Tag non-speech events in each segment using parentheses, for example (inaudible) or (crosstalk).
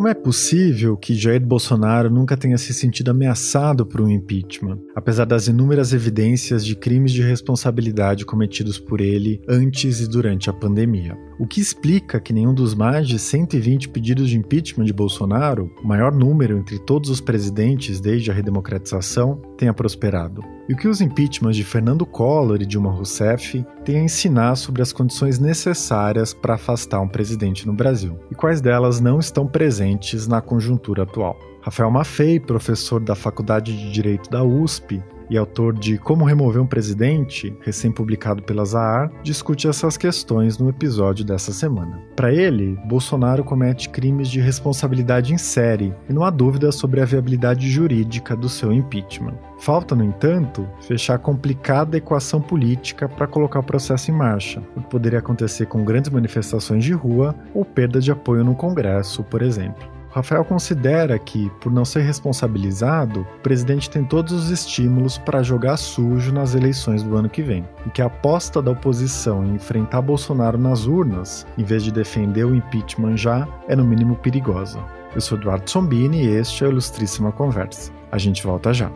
Como é possível que Jair Bolsonaro nunca tenha se sentido ameaçado por um impeachment, apesar das inúmeras evidências de crimes de responsabilidade cometidos por ele antes e durante a pandemia? O que explica que nenhum dos mais de 120 pedidos de impeachment de Bolsonaro, o maior número entre todos os presidentes desde a redemocratização, tenha prosperado? E o que os impeachments de Fernando Collor e Dilma Rousseff têm a ensinar sobre as condições necessárias para afastar um presidente no Brasil? E quais delas não estão presentes na conjuntura atual? Rafael Maffei, professor da Faculdade de Direito da USP, e autor de Como Remover um Presidente, recém-publicado pela Zahar, discute essas questões no episódio dessa semana. Para ele, Bolsonaro comete crimes de responsabilidade em série e não há dúvida sobre a viabilidade jurídica do seu impeachment. Falta, no entanto, fechar a complicada equação política para colocar o processo em marcha, o que poderia acontecer com grandes manifestações de rua ou perda de apoio no Congresso, por exemplo. Rafael considera que, por não ser responsabilizado, o presidente tem todos os estímulos para jogar sujo nas eleições do ano que vem, e que a aposta da oposição em enfrentar Bolsonaro nas urnas, em vez de defender o impeachment já, é no mínimo perigosa. Eu sou Eduardo Sombini e este é o Ilustríssima Conversa. A gente volta já.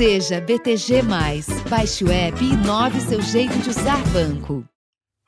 Seja BTG. Baixe o app e inove seu jeito de usar banco.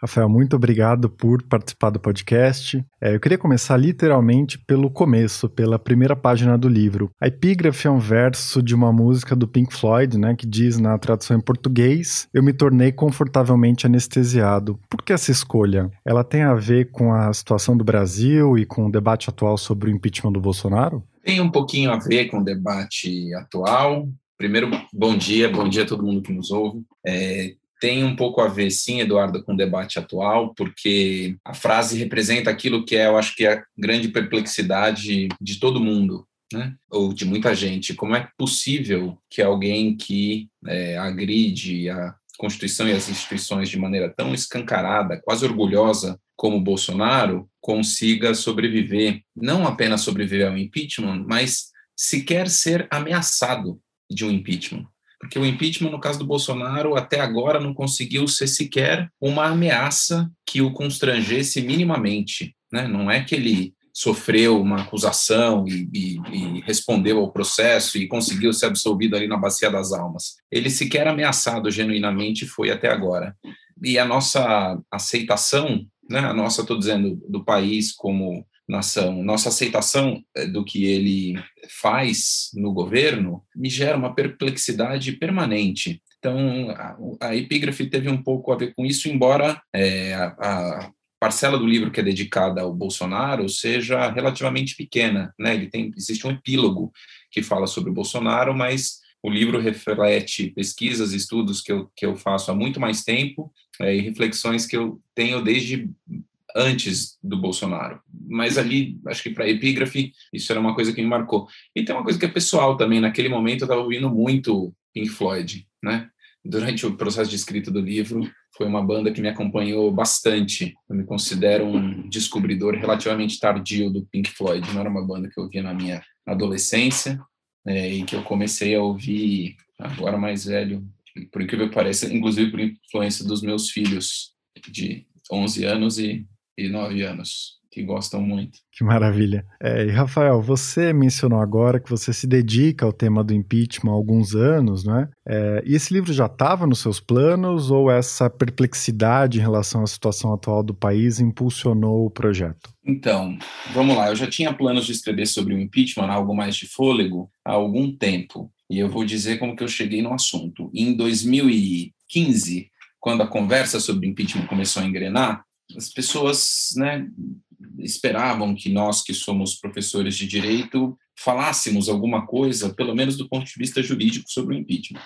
Rafael, muito obrigado por participar do podcast. É, eu queria começar literalmente pelo começo, pela primeira página do livro. A epígrafe é um verso de uma música do Pink Floyd, né, que diz na tradução em português: Eu me tornei confortavelmente anestesiado. Por que essa escolha? Ela tem a ver com a situação do Brasil e com o debate atual sobre o impeachment do Bolsonaro? Tem um pouquinho a ver com o debate atual, Primeiro, bom dia, bom dia a todo mundo que nos ouve. É, tem um pouco a ver, sim, Eduardo, com o debate atual, porque a frase representa aquilo que é, eu acho que é a grande perplexidade de todo mundo, né? ou de muita gente. Como é possível que alguém que é, agride a Constituição e as instituições de maneira tão escancarada, quase orgulhosa, como Bolsonaro, consiga sobreviver, não apenas sobreviver ao impeachment, mas sequer ser ameaçado de um impeachment. Porque o impeachment, no caso do Bolsonaro, até agora não conseguiu ser sequer uma ameaça que o constrangesse minimamente. Né? Não é que ele sofreu uma acusação e, e, e, respondeu ao processo e conseguiu ser absolvido ali na Bacia das Almas. Ele sequer ameaçado genuinamente foi até agora. E a nossa aceitação, né, a nossa, estou dizendo, do país como nação, nossa aceitação eh, do que ele faz no governo me gera uma perplexidade permanente. Então, a, a epígrafe teve um pouco a ver com isso, embora é, a, a, parcela do livro que é dedicada ao Bolsonaro seja relativamente pequena. Né? Ele tem, existe um epílogo que fala sobre o Bolsonaro, mas o livro reflete pesquisas, estudos que eu, que eu faço há muito mais tempo é, e reflexões que eu tenho desde antes do Bolsonaro. Mas ali, acho que para epígrafe, isso era uma coisa que me marcou. E tem uma coisa que é pessoal também. Naquele momento, eu estava ouvindo muito Pink Floyd, né? Durante o processo de escrita do livro, foi uma banda que me acompanhou bastante. Eu me considero um descobridor relativamente tardio do Pink Floyd. Não era uma banda que eu ouvia na minha adolescência é, e que eu comecei a ouvir agora mais velho, por incrível que pareça, inclusive por influência dos meus filhos de 11 anos e e nove anos, que gostam muito. Que maravilha. É, e Rafael, você mencionou agora que você se dedica ao tema do impeachment há alguns anos, não é? é e esse livro já estava nos seus planos ou essa perplexidade em relação à situação atual do país impulsionou o projeto? Então, vamos lá. Eu já tinha planos de escrever sobre o impeachment, algo mais de fôlego, há algum tempo. E eu vou dizer como que eu cheguei no assunto. Em 2015, quando a conversa sobre impeachment começou a engrenar, as pessoas né, esperavam que nós, que somos professores de direito, falássemos alguma coisa, pelo menos do ponto de vista jurídico, sobre o impeachment.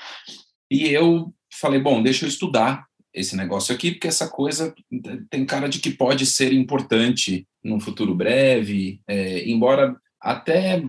E eu falei, bom, deixa eu estudar esse negócio aqui, porque essa coisa tem cara de que pode ser importante num futuro breve, é, embora até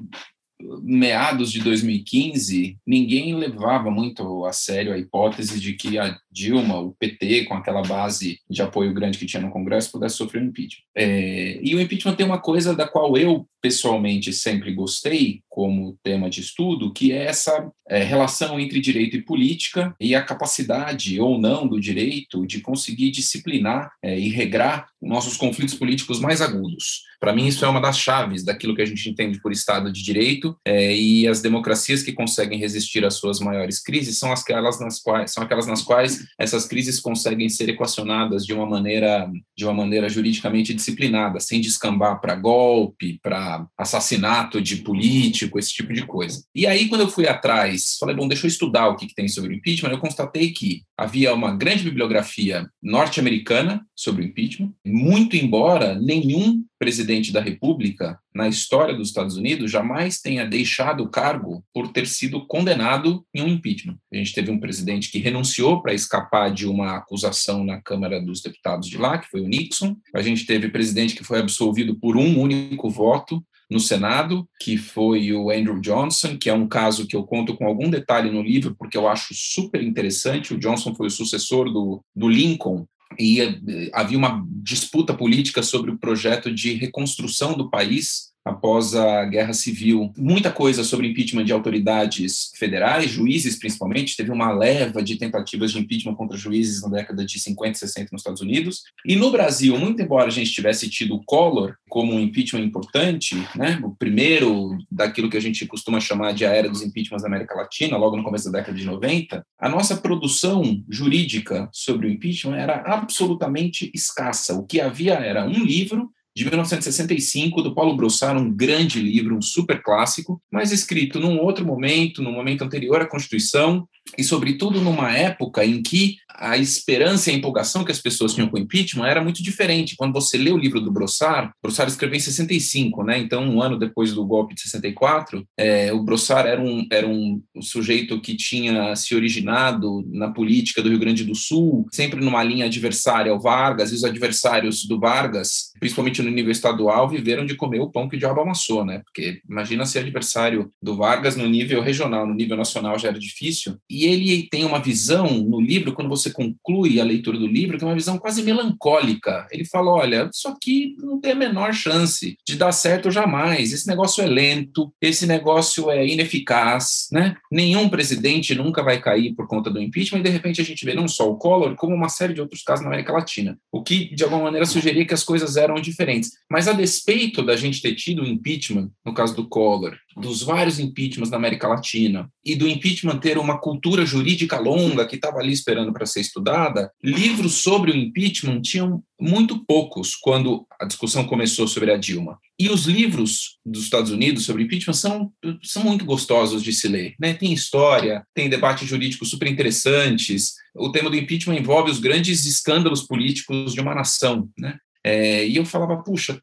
meados de 2015, ninguém levava muito a sério a hipótese de que a Dilma, o PT, com aquela base de apoio grande que tinha no Congresso, pudesse sofrer um impeachment. É, e o impeachment tem uma coisa da qual eu pessoalmente sempre gostei como tema de estudo, que é essa é, relação entre direito e política e a capacidade ou não do direito de conseguir disciplinar é, e regrar nossos conflitos políticos mais agudos. Para mim, isso é uma das chaves daquilo que a gente entende por Estado de Direito é, e as democracias que conseguem resistir às suas maiores crises são aquelas nas quais são aquelas nas quais essas crises conseguem ser equacionadas de uma maneira de uma maneira juridicamente disciplinada, sem descambar para golpe, para assassinato de político, esse tipo de coisa. E aí, quando eu fui atrás, falei, bom, deixa eu estudar o que, que tem sobre o impeachment, eu constatei que havia uma grande bibliografia norte-americana sobre o impeachment, muito embora nenhum presidente da República na história dos Estados Unidos jamais tenha deixado o cargo por ter sido condenado em um impeachment. A gente teve um presidente que renunciou para escapar de uma acusação na Câmara dos Deputados de lá, que foi o Nixon. A gente teve presidente que foi absolvido por um único voto no Senado, que foi o Andrew Johnson, que é um caso que eu conto com algum detalhe no livro, porque eu acho super interessante. O Johnson foi o sucessor do, do Lincoln e eh, havia uma disputa política sobre o projeto de reconstrução do país após a Guerra Civil. Muita coisa sobre impeachment de autoridades federais, juízes principalmente. Teve uma leva de tentativas de impeachment contra juízes na década de 50 e 60 nos Estados Unidos. E no Brasil, muito embora a gente tivesse tido o Collor como um impeachment importante, né, o primeiro daquilo que a gente costuma chamar de a era dos impeachments da América Latina, logo no começo da década de 90, a nossa produção jurídica sobre o impeachment era absolutamente escassa. O que havia era um livro de 1965, do Paulo Brossard, um grande livro, um super clássico, mas escrito num outro momento, num momento anterior à Constituição, e, sobretudo, numa época em que a esperança e a empolgação que as pessoas tinham com o impeachment era muito diferente. Quando você lê o livro do Brossard, Brossard escreveu em 65, né? então um ano depois do golpe de 64, é, o Brossard era um, era um sujeito que tinha se originado na política do Rio Grande do Sul, sempre numa linha adversária ao Vargas, e os adversários do Vargas, principalmente no nível estadual, viveram de comer o pão que o diabo amassou, né? porque imagina ser adversário do Vargas no nível regional, no nível nacional já era difícil, e ele tem uma visão no livro, quando você conclui a leitura do livro, que é uma visão quase melancólica. Ele fala: olha, isso aqui não tem a menor chance de dar certo jamais. Esse negócio é lento, esse negócio é ineficaz, né? Nenhum presidente nunca vai cair por conta do impeachment, e de repente a gente vê não só o Collor, como uma série de outros casos na América Latina. O que, de alguma maneira, sugeria que as coisas eram diferentes. Mas a despeito da gente ter tido o impeachment, no caso do Collor, dos vários impeachments na América Latina e do impeachment ter uma cultura jurídica longa que estava ali esperando para ser estudada, livros sobre o impeachment tinham muito poucos quando a discussão começou sobre a Dilma. E os livros dos Estados Unidos sobre impeachment são, são muito gostosos de se ler. Né? Tem história, tem debates jurídicos super interessantes. O tema do impeachment envolve os grandes escândalos políticos de uma nação. Né? É, e eu falava, puxa,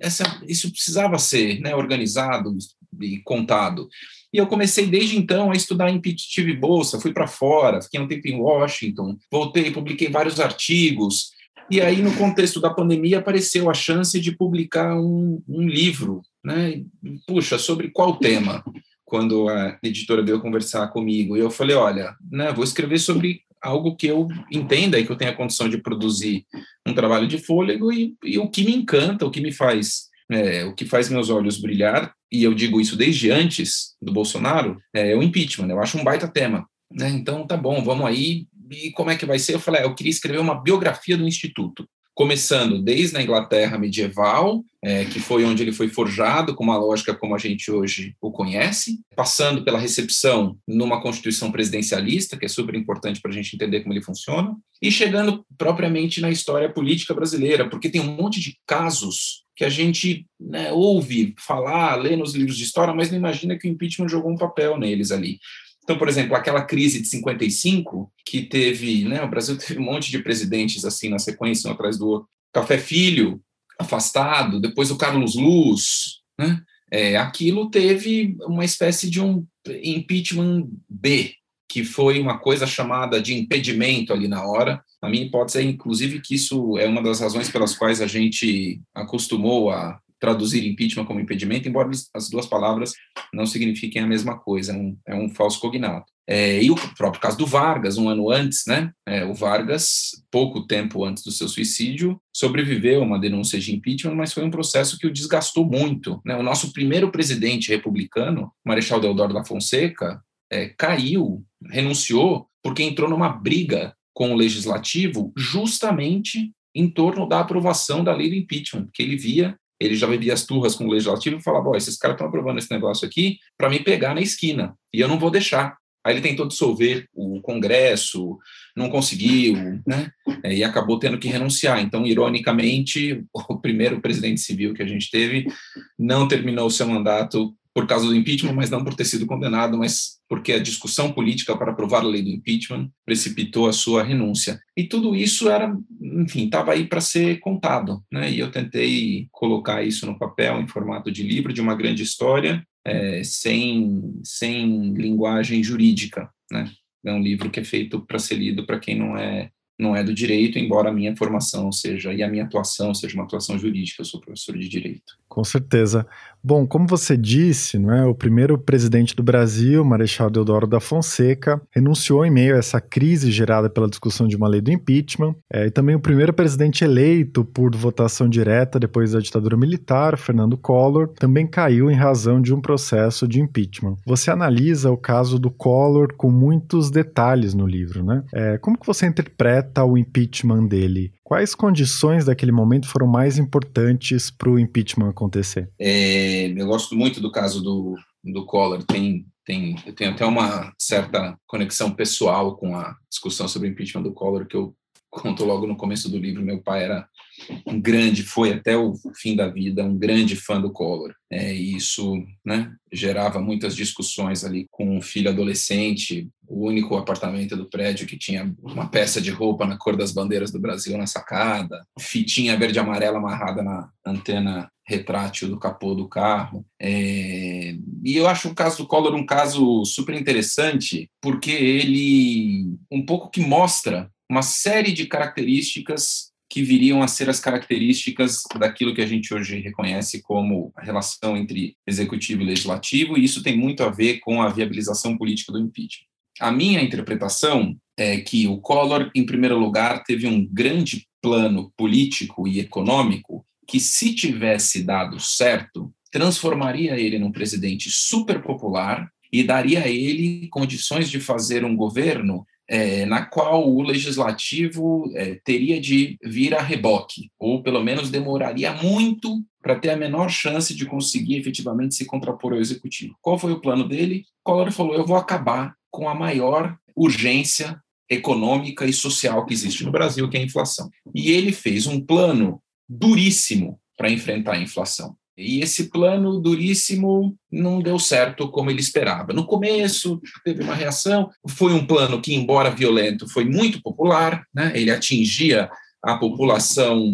essa, isso precisava ser né, organizado, e contado. E eu comecei desde então a estudar em tive bolsa, fui para fora, fiquei um tempo em Washington, voltei, publiquei vários artigos. E aí, no contexto da pandemia, apareceu a chance de publicar um, um livro, né? Puxa, sobre qual tema? Quando a editora veio conversar comigo, e eu falei: olha, né, vou escrever sobre algo que eu entenda e que eu tenha condição de produzir um trabalho de fôlego e, e o que me encanta, o que me faz é, o que faz meus olhos brilhar, e eu digo isso desde antes do Bolsonaro, é o impeachment. Eu acho um baita tema. Né? Então, tá bom, vamos aí. E como é que vai ser? Eu falei, ah, eu queria escrever uma biografia do Instituto começando desde a Inglaterra medieval, é, que foi onde ele foi forjado, com uma lógica como a gente hoje o conhece, passando pela recepção numa constituição presidencialista, que é super importante para a gente entender como ele funciona, e chegando propriamente na história política brasileira, porque tem um monte de casos que a gente né, ouve falar, lê nos livros de história, mas não imagina que o impeachment jogou um papel neles ali. Então, por exemplo, aquela crise de 55, que teve, né, o Brasil teve um monte de presidentes assim na sequência, um atrás do outro. Café Filho, afastado, depois o Carlos Luz, né? É, aquilo teve uma espécie de um impeachment B, que foi uma coisa chamada de impedimento ali na hora. A minha hipótese é, inclusive, que isso é uma das razões pelas quais a gente acostumou a traduzir impeachment como impedimento, embora as duas palavras não signifiquem a mesma coisa, é um, é um falso cognato. É, e o próprio caso do Vargas, um ano antes, né? É, o Vargas, pouco tempo antes do seu suicídio, sobreviveu a uma denúncia de impeachment, mas foi um processo que o desgastou muito. Né? O nosso primeiro presidente republicano, Marechal Deodoro da Fonseca, é, caiu, renunciou, porque entrou numa briga com o legislativo justamente em torno da aprovação da lei do impeachment, porque ele via, ele já bebia as turras com o legislativo e falava, esses caras estão aprovando esse negócio aqui para me pegar na esquina, e eu não vou deixar. Aí ele tentou dissolver o Congresso, não conseguiu, né? É, e acabou tendo que renunciar. Então, ironicamente, o primeiro presidente civil que a gente teve não terminou o seu mandato por causa do impeachment, mas não por ter sido condenado, mas porque a discussão política para aprovar a lei do impeachment precipitou a sua renúncia. E tudo isso era, enfim, estava aí para ser contado, né? E eu tentei colocar isso no papel em formato de livro, de uma grande história, é, sem, sem linguagem jurídica, né? É um livro que é feito para ser lido para quem não é não é do direito, embora a minha formação seja e a minha atuação seja uma atuação jurídica, eu sou professor de direito. Com certeza. Bom, como você disse, não é, o primeiro presidente do Brasil, Marechal Deodoro da Fonseca, renunciou em meio a essa crise gerada pela discussão de uma lei do impeachment, é, e também o primeiro presidente eleito por votação direta depois da ditadura militar, Fernando Collor, também caiu em razão de um processo de impeachment. Você analisa o caso do Collor com muitos detalhes no livro, né? É, como que você interpreta o impeachment dele? Quais condições daquele momento foram mais importantes para o impeachment acontecer? É, eu gosto muito do caso do, do Collor. Tem, tem, eu tenho até uma certa conexão pessoal com a discussão sobre o impeachment do Collor, que eu conto logo no começo do livro. Meu pai era um grande, foi até o fim da vida, um grande fã do Collor. É, e isso né, gerava muitas discussões ali com um filho adolescente, o único apartamento do prédio que tinha uma peça de roupa na cor das bandeiras do Brasil na sacada, fitinha verde e amarela amarrada na antena retrátil do capô do carro. É, e eu acho o caso do Collor um caso super interessante, porque ele um pouco que mostra uma série de características que viriam a ser as características daquilo que a gente hoje reconhece como a relação entre executivo e legislativo, e isso tem muito a ver com a viabilização política do impeachment. A minha interpretação é que o Collor, em primeiro lugar, teve um grande plano político e econômico que, se tivesse dado certo, transformaria ele num presidente super popular e daria a ele condições de fazer um governo é, na qual o legislativo é, teria de vir a reboque, ou pelo menos demoraria muito para ter a menor chance de conseguir efetivamente se contrapor ao executivo. Qual foi o plano dele? Collor falou: eu vou acabar com a maior urgência econômica e social que existe no Brasil, que é a inflação. E ele fez um plano duríssimo para enfrentar a inflação. E esse plano duríssimo não deu certo como ele esperava. No começo, teve uma reação. Foi um plano que, embora violento, foi muito popular. Né? Ele atingia a população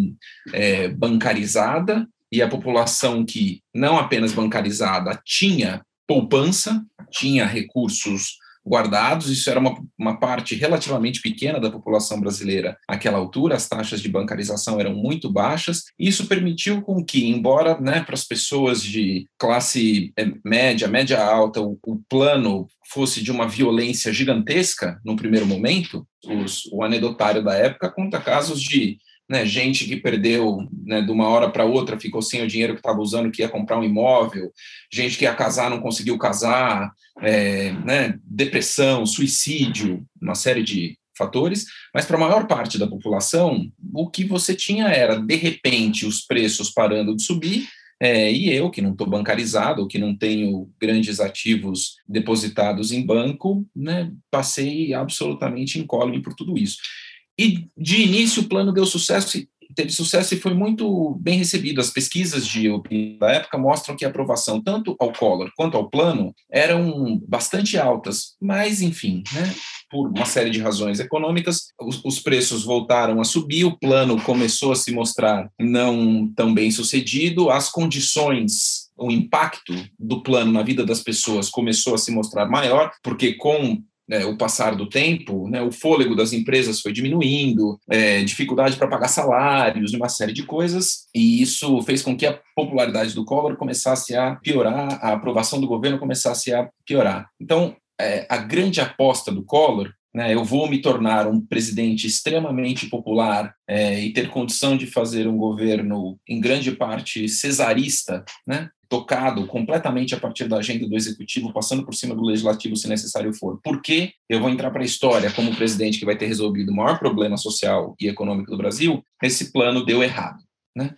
é, bancarizada e a população que, não apenas bancarizada, tinha poupança, tinha recursos guardados, isso era uma, uma parte relativamente pequena da população brasileira àquela altura, as taxas de bancarização eram muito baixas, e isso permitiu com que, embora né, para as pessoas de classe eh, média, média alta, o, o plano fosse de uma violência gigantesca no primeiro momento, os, o anedotário da época conta casos de né, gente que perdeu né, de uma hora para outra, ficou sem o dinheiro que estava usando, que ia comprar um imóvel, gente que ia casar, não conseguiu casar, é, né, depressão, suicídio, uma série de fatores, mas para a maior parte da população, o que você tinha era, de repente, os preços parando de subir, é, e eu, que não estou bancarizado, que não tenho grandes ativos depositados em banco, né, passei absolutamente incólume por tudo isso. E de início o plano deu sucesso, teve sucesso e foi muito bem recebido. As pesquisas de da época mostram que a aprovação tanto ao Collor quanto ao plano eram bastante altas, mas enfim, né, por uma série de razões econômicas, os, os preços voltaram a subir, o plano começou a se mostrar não tão bem sucedido, as condições o impacto do plano na vida das pessoas começou a se mostrar maior, porque com né, o passar do tempo, né, o fôlego das empresas foi diminuindo, é, dificuldade para pagar salários, uma série de coisas, e isso fez com que a popularidade do Collor começasse a piorar, a aprovação do governo começasse a piorar. Então, é, a grande aposta do Collor né, eu vou me tornar um presidente extremamente popular é, e ter condição de fazer um governo, em grande parte, cesarista, né, tocado completamente a partir da agenda do executivo, passando por cima do legislativo, se necessário for. Porque eu vou entrar para a história como presidente que vai ter resolvido o maior problema social e econômico do Brasil, esse plano deu errado. Né?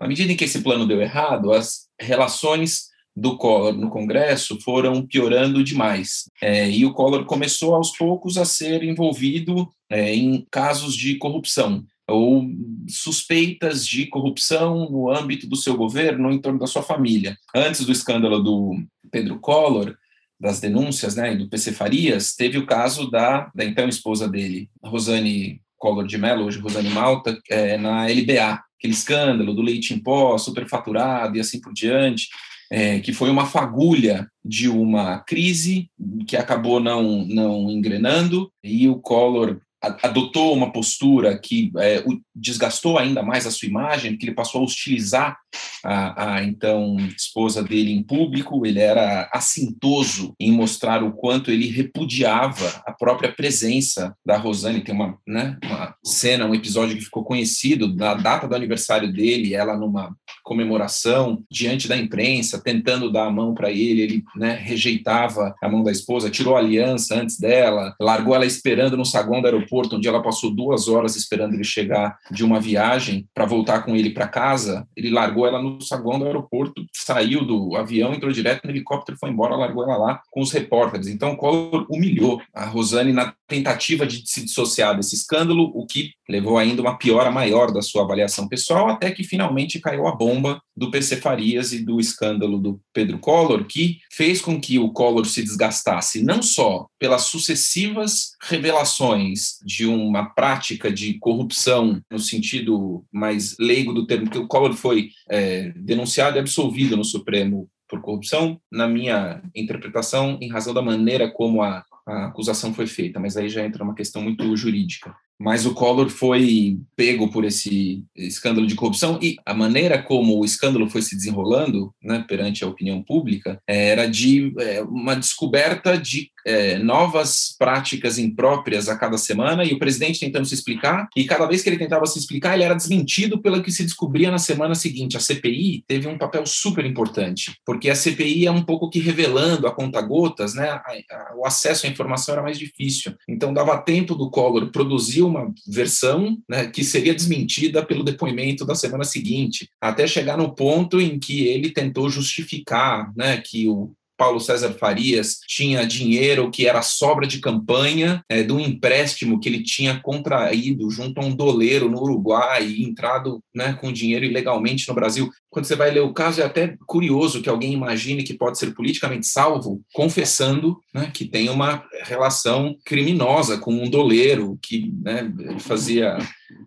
À medida em que esse plano deu errado, as relações do Collor no Congresso foram piorando demais. É, e o Collor começou aos poucos a ser envolvido é, em casos de corrupção ou suspeitas de corrupção no âmbito do seu governo, em torno da sua família. Antes do escândalo do Pedro Collor, das denúncias, né, do PC Farias, teve o caso da, da então esposa dele, Rosane Collor de Mello, hoje Rosane Malta, é, na LBA, aquele escândalo do leite em pó, superfaturado e assim por diante é, que foi uma fagulha de uma crise que acabou não, não engrenando, e o Collor adotou uma postura que é, desgastou ainda mais a sua imagem, que ele passou a hostilizar a, a, então esposa dele em público, ele era assintoso em mostrar o quanto ele repudiava a própria presença da Rosane. Tem uma, né, uma cena, um episódio que ficou conhecido da data do aniversário dele, ela numa comemoração diante da imprensa, tentando dar a mão para ele, ele né, rejeitava a mão da esposa, tirou a aliança antes dela, largou ela esperando no saguão do aeroporto, onde ela passou duas horas esperando ele chegar de uma viagem para voltar com ele para casa. Ele largou ela no saguão do aeroporto, saiu do avião, entrou direto no helicóptero, foi embora, largou ela lá com os repórteres. Então, o Collor humilhou a Rosane na tentativa de se dissociar desse escândalo, o que levou ainda uma piora maior da sua avaliação pessoal, até que finalmente caiu a bomba do PC Farias e do escândalo do Pedro Collor, que fez com que o Collor se desgastasse não só pelas sucessivas revelações de uma prática de corrupção, no sentido mais leigo do termo, que o Collor foi é, denunciado e absolvido no Supremo por corrupção, na minha interpretação, em razão da maneira como a, a acusação foi feita, mas aí já entra uma questão muito jurídica mas o Collor foi pego por esse escândalo de corrupção e a maneira como o escândalo foi se desenrolando né, perante a opinião pública era de é, uma descoberta de é, novas práticas impróprias a cada semana e o presidente tentando se explicar e cada vez que ele tentava se explicar ele era desmentido pelo que se descobria na semana seguinte. A CPI teve um papel super importante porque a CPI é um pouco que revelando a conta gotas, né, a, a, o acesso à informação era mais difícil. Então dava tempo do Collor produzir uma versão né, que seria desmentida pelo depoimento da semana seguinte, até chegar no ponto em que ele tentou justificar né, que o Paulo César Farias tinha dinheiro que era sobra de campanha é, de um empréstimo que ele tinha contraído junto a um doleiro no Uruguai e entrado né, com dinheiro ilegalmente no Brasil. Quando você vai ler o caso, é até curioso que alguém imagine que pode ser politicamente salvo confessando né, que tem uma relação criminosa com um doleiro que né, fazia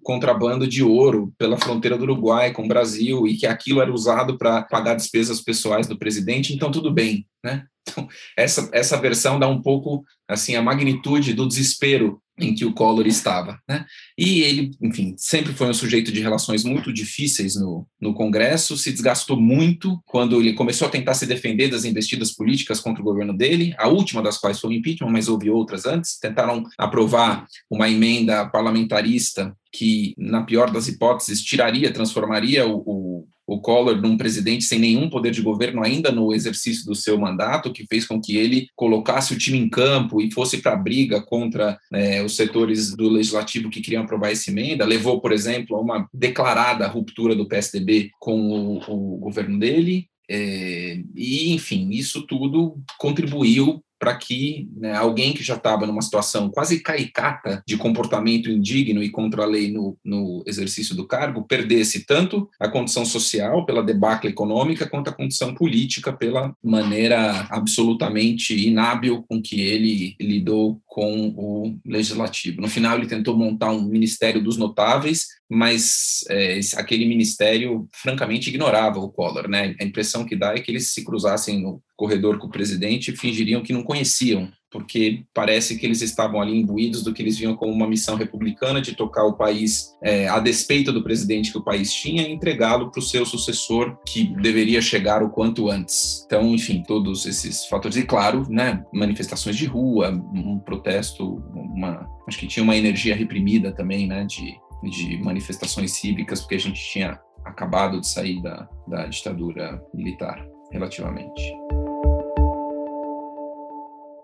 contrabando de ouro pela fronteira do Uruguai com o Brasil e que aquilo era usado para pagar despesas pessoais do presidente, então tudo bem, né? Então, essa, essa versão dá um pouco assim a magnitude do desespero em que o Collor estava. Né? E ele, enfim, sempre foi um sujeito de relações muito difíceis no, no Congresso, se desgastou muito quando ele começou a tentar se defender das investidas políticas contra o governo dele, a última das quais foi o impeachment, mas houve outras antes. Tentaram aprovar uma emenda parlamentarista que, na pior das hipóteses, tiraria, transformaria o, o o Collor num presidente sem nenhum poder de governo ainda no exercício do seu mandato, que fez com que ele colocasse o time em campo e fosse para a briga contra né, os setores do legislativo que queriam aprovar essa emenda, levou, por exemplo, a uma declarada ruptura do PSDB com o, o governo dele. É, e, enfim, isso tudo contribuiu para que né, alguém que já estava numa situação quase caricata de comportamento indigno e contra a lei no, no, exercício do cargo perdesse tanto a condição social pela debacle econômica quanto a condição política pela maneira absolutamente inábil com que ele lidou com o legislativo. No final, ele tentou montar um ministério dos notáveis, mas é, aquele ministério, francamente, ignorava o Collor. Né? A impressão que dá é que eles se cruzassem no corredor com o presidente e fingiriam que não conheciam porque parece que eles estavam ali imbuídos do que eles viam como uma missão republicana de tocar o país é, a despeito do presidente que o país tinha e entregá-lo para o seu sucessor, que deveria chegar o quanto antes. Então, enfim, todos esses fatores. E, claro, né, manifestações de rua, um protesto, uma, acho que tinha uma energia reprimida também, né, de, de manifestações cívicas, porque a gente tinha acabado de sair da, da ditadura militar, relativamente.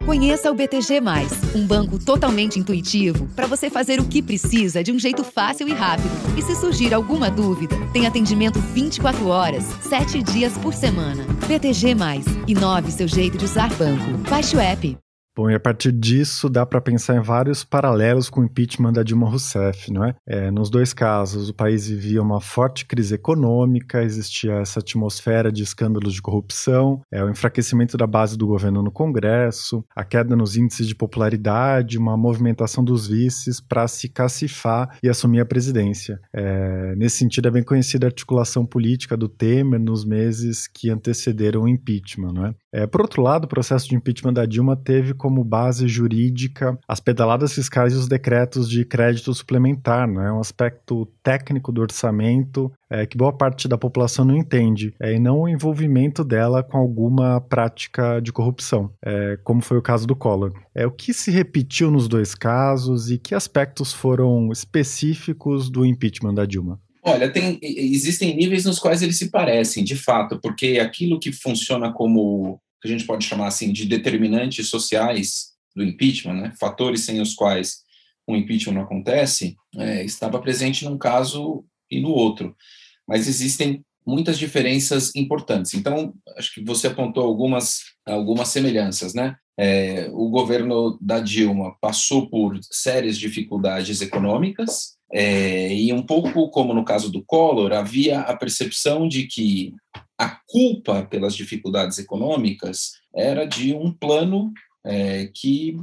Conheça o BTG, um banco totalmente intuitivo para você fazer o que precisa de um jeito fácil e rápido. E se surgir alguma dúvida, tem atendimento 24 horas, 7 dias por semana. BTG, inove seu jeito de usar banco. Baixe o app. Bom, e a partir disso dá para pensar em vários paralelos com o impeachment da Dilma Rousseff, não é? é? Nos dois casos, o país vivia uma forte crise econômica, existia essa atmosfera de escândalos de corrupção, é, o enfraquecimento da base do governo no Congresso, a queda nos índices de popularidade, uma movimentação dos vices para se cacifar e assumir a presidência. É, nesse sentido, é bem conhecida a articulação política do Temer nos meses que antecederam o impeachment, não é? É por outro lado, o processo de impeachment da Dilma teve como base jurídica as pedaladas fiscais e os decretos de crédito suplementar, né? Um aspecto técnico do orçamento é, que boa parte da população não entende, é, e não o envolvimento dela com alguma prática de corrupção, é, como foi o caso do Collor. É, o que se repetiu nos dois casos e que aspectos foram específicos do impeachment da Dilma? Olha, tem, existem níveis nos quais eles se parecem, de fato, porque aquilo que funciona como que a gente pode chamar assim de determinantes sociais do impeachment, né, fatores sem os quais o impeachment não acontece, é, estava presente num caso e no outro. Mas existem muitas diferenças importantes. Então, acho que você apontou algumas, algumas semelhanças, né? É, o governo da Dilma passou por sérias dificuldades econômicas, é, e um pouco como no caso do Collor, havia a percepção de que a culpa pelas dificuldades econômicas era de um plano é, que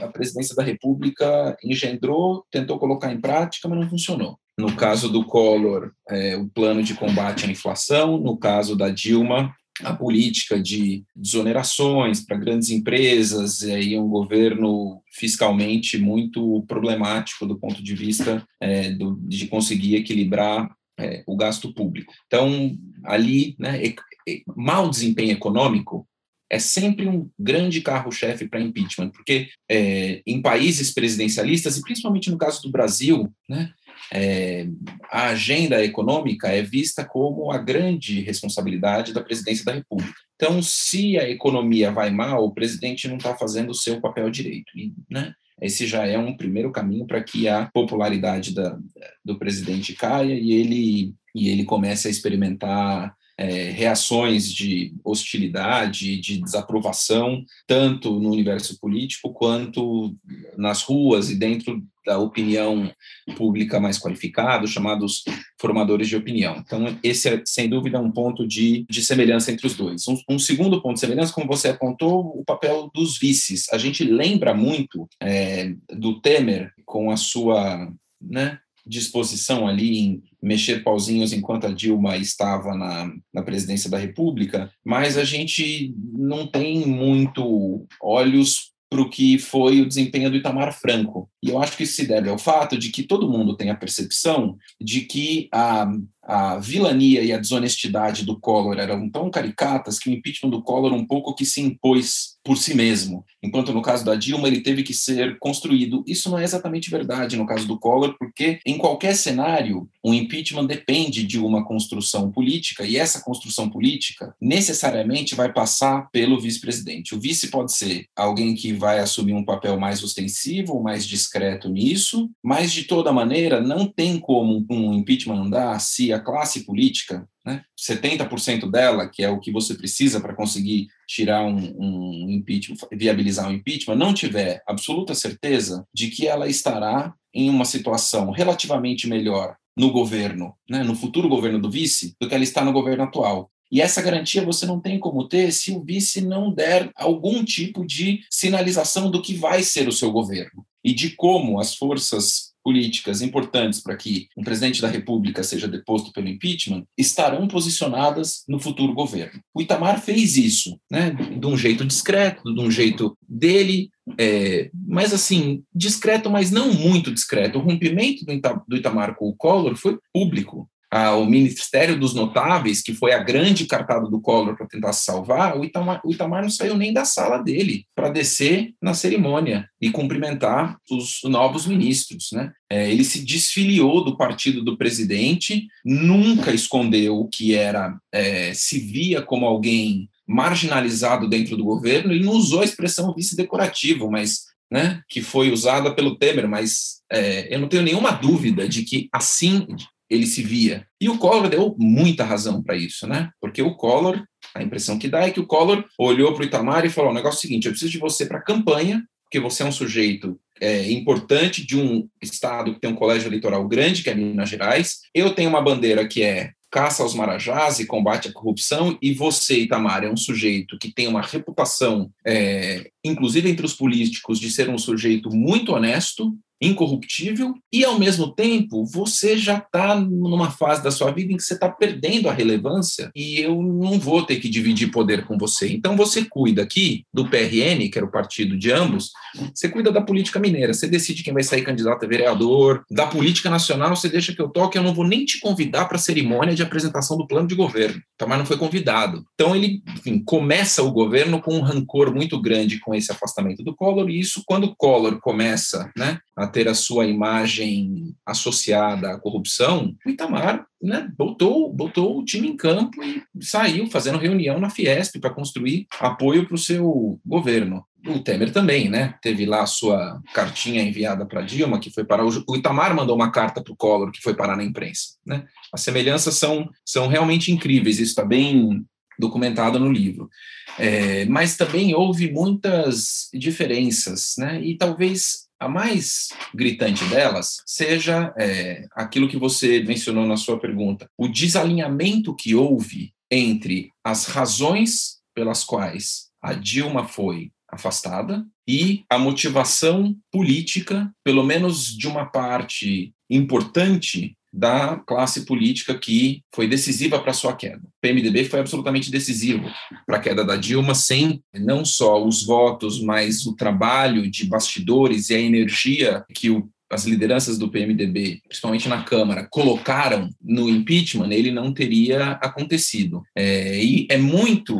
a presidência da República engendrou, tentou colocar em prática, mas não funcionou. No caso do Collor, é, o plano de combate à inflação, no caso da Dilma, a política de desonerações para grandes empresas e aí um governo fiscalmente muito problemático do ponto de vista é, do, de conseguir equilibrar é, o gasto público. Então, ali, né, e, e, mau desempenho econômico é sempre um grande carro-chefe para impeachment, porque é, em países presidencialistas, e principalmente no caso do Brasil, né, é, a agenda econômica é vista como a grande responsabilidade da presidência da República. Então, se a economia vai mal, o presidente não está fazendo o seu papel direito. Né, esse já é um primeiro caminho para que a popularidade da, do presidente caia e ele, e ele comece a experimentar é, reações de hostilidade, de desaprovação, tanto no universo político quanto nas ruas e dentro da opinião pública mais qualificada, chamados formadores de opinião. Então, esse é, sem dúvida, um ponto de, de semelhança entre os dois. Um, um segundo ponto de semelhança, como você apontou, o papel dos vices. A gente lembra muito é, do Temer com a sua né, disposição ali em mexer pauzinhos enquanto a Dilma estava na, na presidência da República, mas a gente não tem muito olhos para o que foi o desempenho do Itamar Franco. E eu acho que isso se deve ao fato de que todo mundo tem a percepção de que a a vilania e a desonestidade do Collor eram tão caricatas que o impeachment do Collor um pouco que se impôs por si mesmo, enquanto no caso da Dilma ele teve que ser construído. Isso não é exatamente verdade no caso do Collor, porque em qualquer cenário o impeachment depende de uma construção política e essa construção política necessariamente vai passar pelo vice-presidente. O vice pode ser alguém que vai assumir um papel mais ostensivo, mais discreto nisso, mas de toda maneira não tem como um impeachment andar se a classe política, né, 70% dela, que é o que você precisa para conseguir tirar um, um impeachment, viabilizar um impeachment, não tiver absoluta certeza de que ela estará em uma situação relativamente melhor no governo, né, no futuro governo do vice, do que ela está no governo atual. E essa garantia você não tem como ter se o vice não der algum tipo de sinalização do que vai ser o seu governo e de como as forças políticas importantes para que um presidente da República seja deposto pelo impeachment estarão posicionadas no futuro governo. O Itamar fez isso, né, de um jeito discreto, de um jeito dele, é, mas assim, discreto, mas não muito discreto. O rompimento do Itamar com o Collor foi público ao Ministério dos Notáveis, que foi a grande cartada do Collor para tentar salvar, o Itamar, o Itamar não saiu nem da sala dele para descer na cerimônia e cumprimentar os novos ministros. Né? É, ele se desfiliou do partido do presidente, nunca escondeu o que era, é, se via como alguém marginalizado dentro do governo, ele não usou a expressão vice-decorativo, mas né, que foi usada pelo Temer, mas é, eu não tenho nenhuma dúvida de que assim ele se via. E o Collor deu muita razão para isso, né? Porque o Collor, a impressão que dá é que o Collor olhou para o Itamar e falou: o negócio é o seguinte, eu preciso de você para a campanha, porque você é um sujeito é, importante de um estado que tem um colégio eleitoral grande, que é Minas Gerais. Eu tenho uma bandeira que é caça aos marajás e combate à corrupção, e você, Itamar, é um sujeito que tem uma reputação, é, inclusive entre os políticos, de ser um sujeito muito honesto, incorruptível e, ao mesmo tempo, você já está numa fase da sua vida em que você está perdendo a relevância e eu não vou ter que dividir poder com você. Então, você cuida aqui do PRN, que era o partido de ambos, você cuida da política mineira, você decide quem vai sair candidato a vereador, da política nacional, você deixa que eu toque, eu não vou nem te convidar para a cerimônia de apresentação do plano de governo. Também não foi convidado. Então, ele enfim, começa o governo com um rancor muito grande com esse afastamento do Collor, e isso, quando o Collor começa né, a ter a sua imagem associada à corrupção, o Itamar né, botou, botou o time em campo e saiu fazendo reunião na Fiesp para construir apoio para o seu governo. O Temer também, né? Teve lá a sua cartinha enviada para Dilma, que foi para o, Itamar mandou uma carta para o Collor, que foi parar na imprensa. Né? As semelhanças são, são realmente incríveis, isso está bem documentado no livro. É, mas também houve muitas diferenças, né? E talvez a mais gritante delas seja é, aquilo que você mencionou na sua pergunta, o desalinhamento que houve entre as razões pelas quais a Dilma foi afastada e a motivação política, pelo menos de uma parte importante da classe política que foi decisiva para sua queda. O PMDB foi absolutamente decisivo para a queda da Dilma, sem não só os votos, mas o trabalho de bastidores e a energia que o as lideranças do PMDB, principalmente na Câmara, colocaram no impeachment, ele não teria acontecido. É, e é muito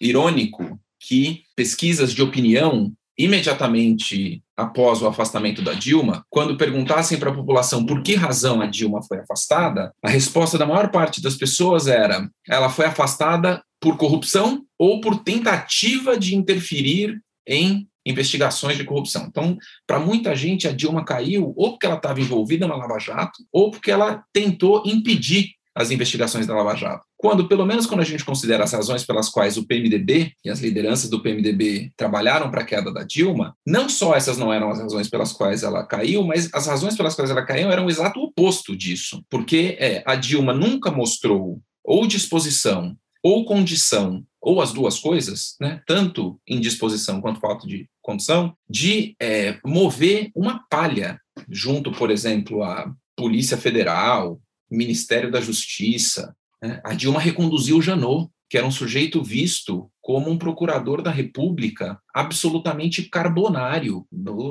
irônico que pesquisas de opinião imediatamente após o afastamento da Dilma, quando perguntassem para a população por que razão a Dilma foi afastada, a resposta da maior parte das pessoas era: ela foi afastada por corrupção ou por tentativa de interferir em investigações de corrupção. Então, para muita gente, a Dilma caiu ou porque ela estava envolvida na Lava Jato ou porque ela tentou impedir as investigações da Lava Jato. Quando, pelo menos quando a gente considera as razões pelas quais o PMDB e as lideranças do PMDB trabalharam para a queda da Dilma, não só essas não eram as razões pelas quais ela caiu, mas as razões pelas quais ela caiu eram o exato oposto disso. Porque é, a Dilma nunca mostrou ou disposição ou condição, ou as duas coisas, né, tanto indisposição quanto falta de condição, de é, mover uma palha junto, por exemplo, à Polícia Federal, Ministério da Justiça. Né? A Dilma reconduziu Janot, que era um sujeito visto como um procurador da República absolutamente carbonário.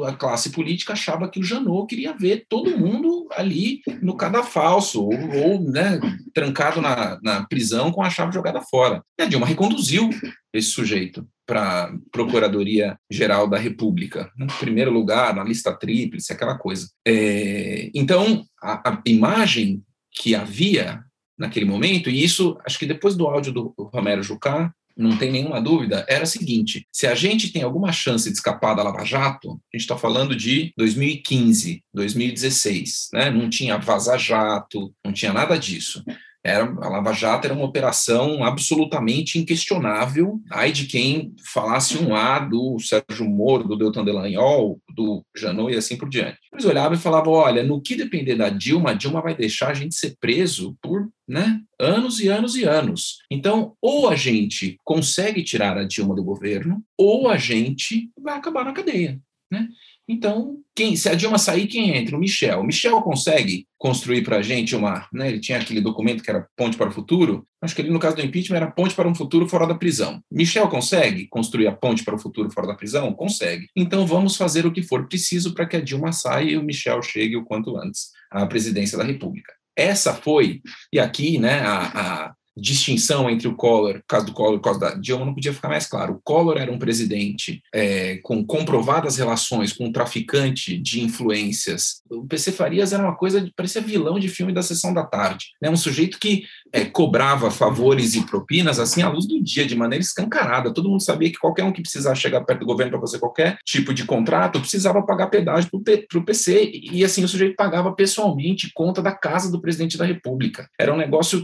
A classe política achava que o Janot queria ver todo mundo ali no cadafalso, ou, ou né, trancado na, na prisão com a chave jogada fora. E a Dilma reconduziu esse sujeito para a Procuradoria-Geral da República, no primeiro lugar, na lista tríplice, aquela coisa. É, então, a, a imagem que havia naquele momento, e isso, acho que depois do áudio do Romero Jucá, não tem nenhuma dúvida, era o seguinte: se a gente tem alguma chance de escapar da Lava Jato, a gente está falando de 2015, 2016, né? Não tinha Vaza Jato, não tinha nada disso. Era, a Lava Jato era uma operação absolutamente inquestionável. Ai de quem falasse um A do Sérgio Moro, do Deltan Delagnol, do Janot e assim por diante. Eles olhavam e falavam: olha, no que depender da Dilma, a Dilma vai deixar a gente ser preso por né, anos e anos e anos. Então, ou a gente consegue tirar a Dilma do governo, ou a gente vai acabar na cadeia. né? Então, quem, se a Dilma sair, quem entra? O Michel. O Michel consegue construir para a gente uma. Né, ele tinha aquele documento que era Ponte para o Futuro. Acho que ele, no caso do impeachment, era Ponte para um Futuro fora da prisão. Michel consegue construir a ponte para o futuro fora da prisão? Consegue. Então, vamos fazer o que for preciso para que a Dilma saia e o Michel chegue o quanto antes à presidência da República. Essa foi, e aqui, né, a, a distinção entre o Collor, o caso do Collor o caso da Dilma não podia ficar mais claro. O Collor era um presidente é, com comprovadas relações com um traficante de influências. O PC Farias era uma coisa, parecia vilão de filme da Sessão da Tarde. Né? Um sujeito que é, cobrava favores e propinas assim à luz do dia, de maneira escancarada. Todo mundo sabia que qualquer um que precisasse chegar perto do governo para fazer qualquer tipo de contrato precisava pagar pedágio para o PC. E assim, o sujeito pagava pessoalmente conta da casa do presidente da República. Era um negócio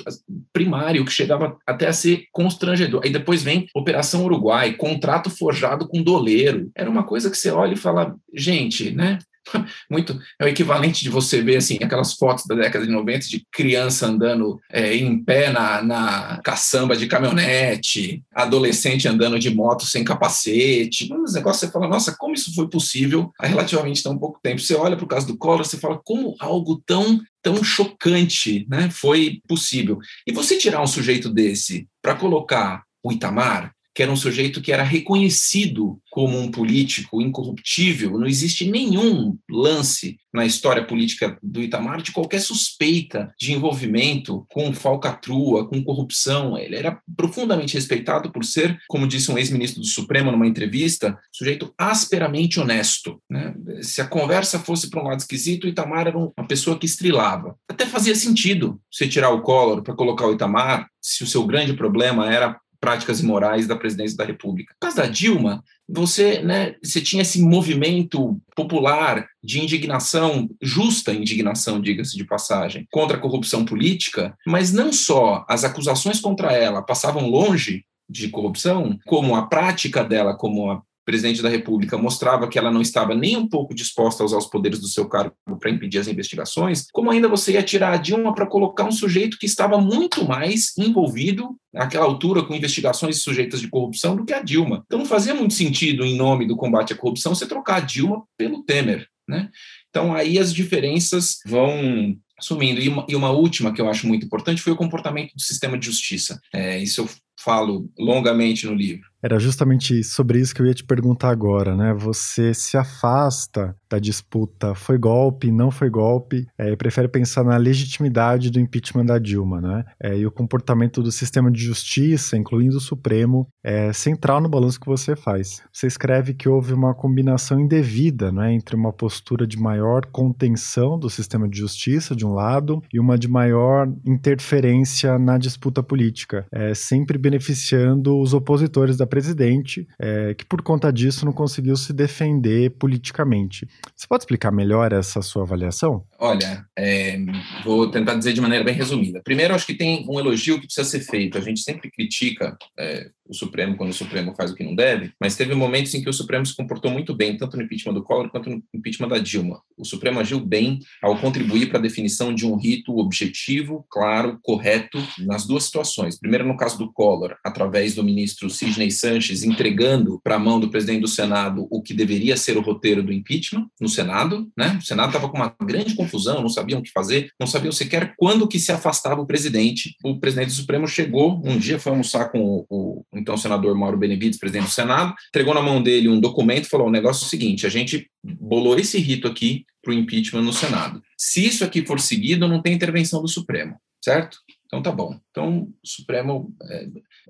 primário que chegava até a ser constrangedor. Aí depois vem Operação Uruguai, contrato forjado com doleiro. Era uma coisa que você olha e fala, gente, né? (laughs) muito é o equivalente de você ver assim aquelas fotos da década de 90 de criança andando é, em pé na, na caçamba de caminhonete, adolescente andando de moto sem capacete, um negócio você fala, nossa, como isso foi possível há relativamente tão pouco tempo? Você olha para o caso do Collor, você fala, como algo tão tão chocante né, foi possível. E você tirar um sujeito desse para colocar o Itamar, que era um sujeito que era reconhecido como um político incorruptível, não existe nenhum lance na história política do Itamar de qualquer suspeita de envolvimento com falcatrua, com corrupção. Ele era profundamente respeitado por ser, como disse um ex-ministro do Supremo numa entrevista, sujeito asperamente honesto. Né? Se a conversa fosse para um lado esquisito, o Itamar era uma pessoa que estrilava. Até fazia sentido você tirar o Collor para colocar o Itamar, se o seu grande problema era práticas imorais da presidência da República. No caso da Dilma, você, né, você tinha esse movimento popular de indignação, justa indignação, diga-se de passagem, contra a corrupção política, mas não só as acusações contra ela passavam longe de corrupção, como a prática dela como a presidente da República mostrava que ela não estava nem um pouco disposta a usar os poderes do seu cargo para impedir as investigações, como ainda você ia tirar a Dilma para colocar um sujeito que estava muito mais envolvido naquela altura com investigações sujeitas de corrupção do que a Dilma. Então não fazia muito sentido, em nome do combate à corrupção, você trocar a Dilma pelo Temer. Né? Então aí as diferenças vão sumindo. E uma, e uma, última que eu acho muito importante foi o comportamento do sistema de justiça. É, isso eu falo longamente no livro. Era justamente sobre isso que eu ia te perguntar agora, né? Você se afasta da disputa foi golpe, não foi golpe, é, prefere pensar na legitimidade do impeachment da Dilma, né? É, e o comportamento do sistema de justiça, incluindo o Supremo, é central no balanço que você faz. Você escreve que houve uma combinação indevida, né, entre uma postura de maior contenção do sistema de justiça, de um lado, e uma de maior interferência na disputa política, é, sempre beneficiando os opositores da presidente, é, que por conta disso não conseguiu se defender politicamente. Você pode explicar melhor essa sua avaliação? Olha, é, vou tentar dizer de maneira bem resumida. Primeiro, acho que tem um elogio que precisa ser feito. A gente sempre critica é, o Supremo quando o Supremo faz o que não deve, mas teve momentos em que o Supremo se comportou muito bem, tanto no impeachment do Collor quanto no impeachment da Dilma. O Supremo agiu bem ao contribuir para a definição de um rito objetivo, claro, correto, nas duas situações. Primeiro, no caso do Collor, através do ministro Sidney Sanches entregando para a mão do presidente do Senado o que deveria ser o roteiro do impeachment no Senado, né? O Senado estava com uma grande confusão, não sabiam o que fazer, não sabiam sequer quando que se afastava o presidente. O presidente do Supremo chegou um dia, foi almoçar com o, o então senador Mauro Benevides, presidente do Senado, entregou na mão dele um documento e falou: o negócio é o seguinte, a gente bolou esse rito aqui para o impeachment no Senado. Se isso aqui for seguido, não tem intervenção do Supremo, certo? Então tá bom. Então o Supremo é,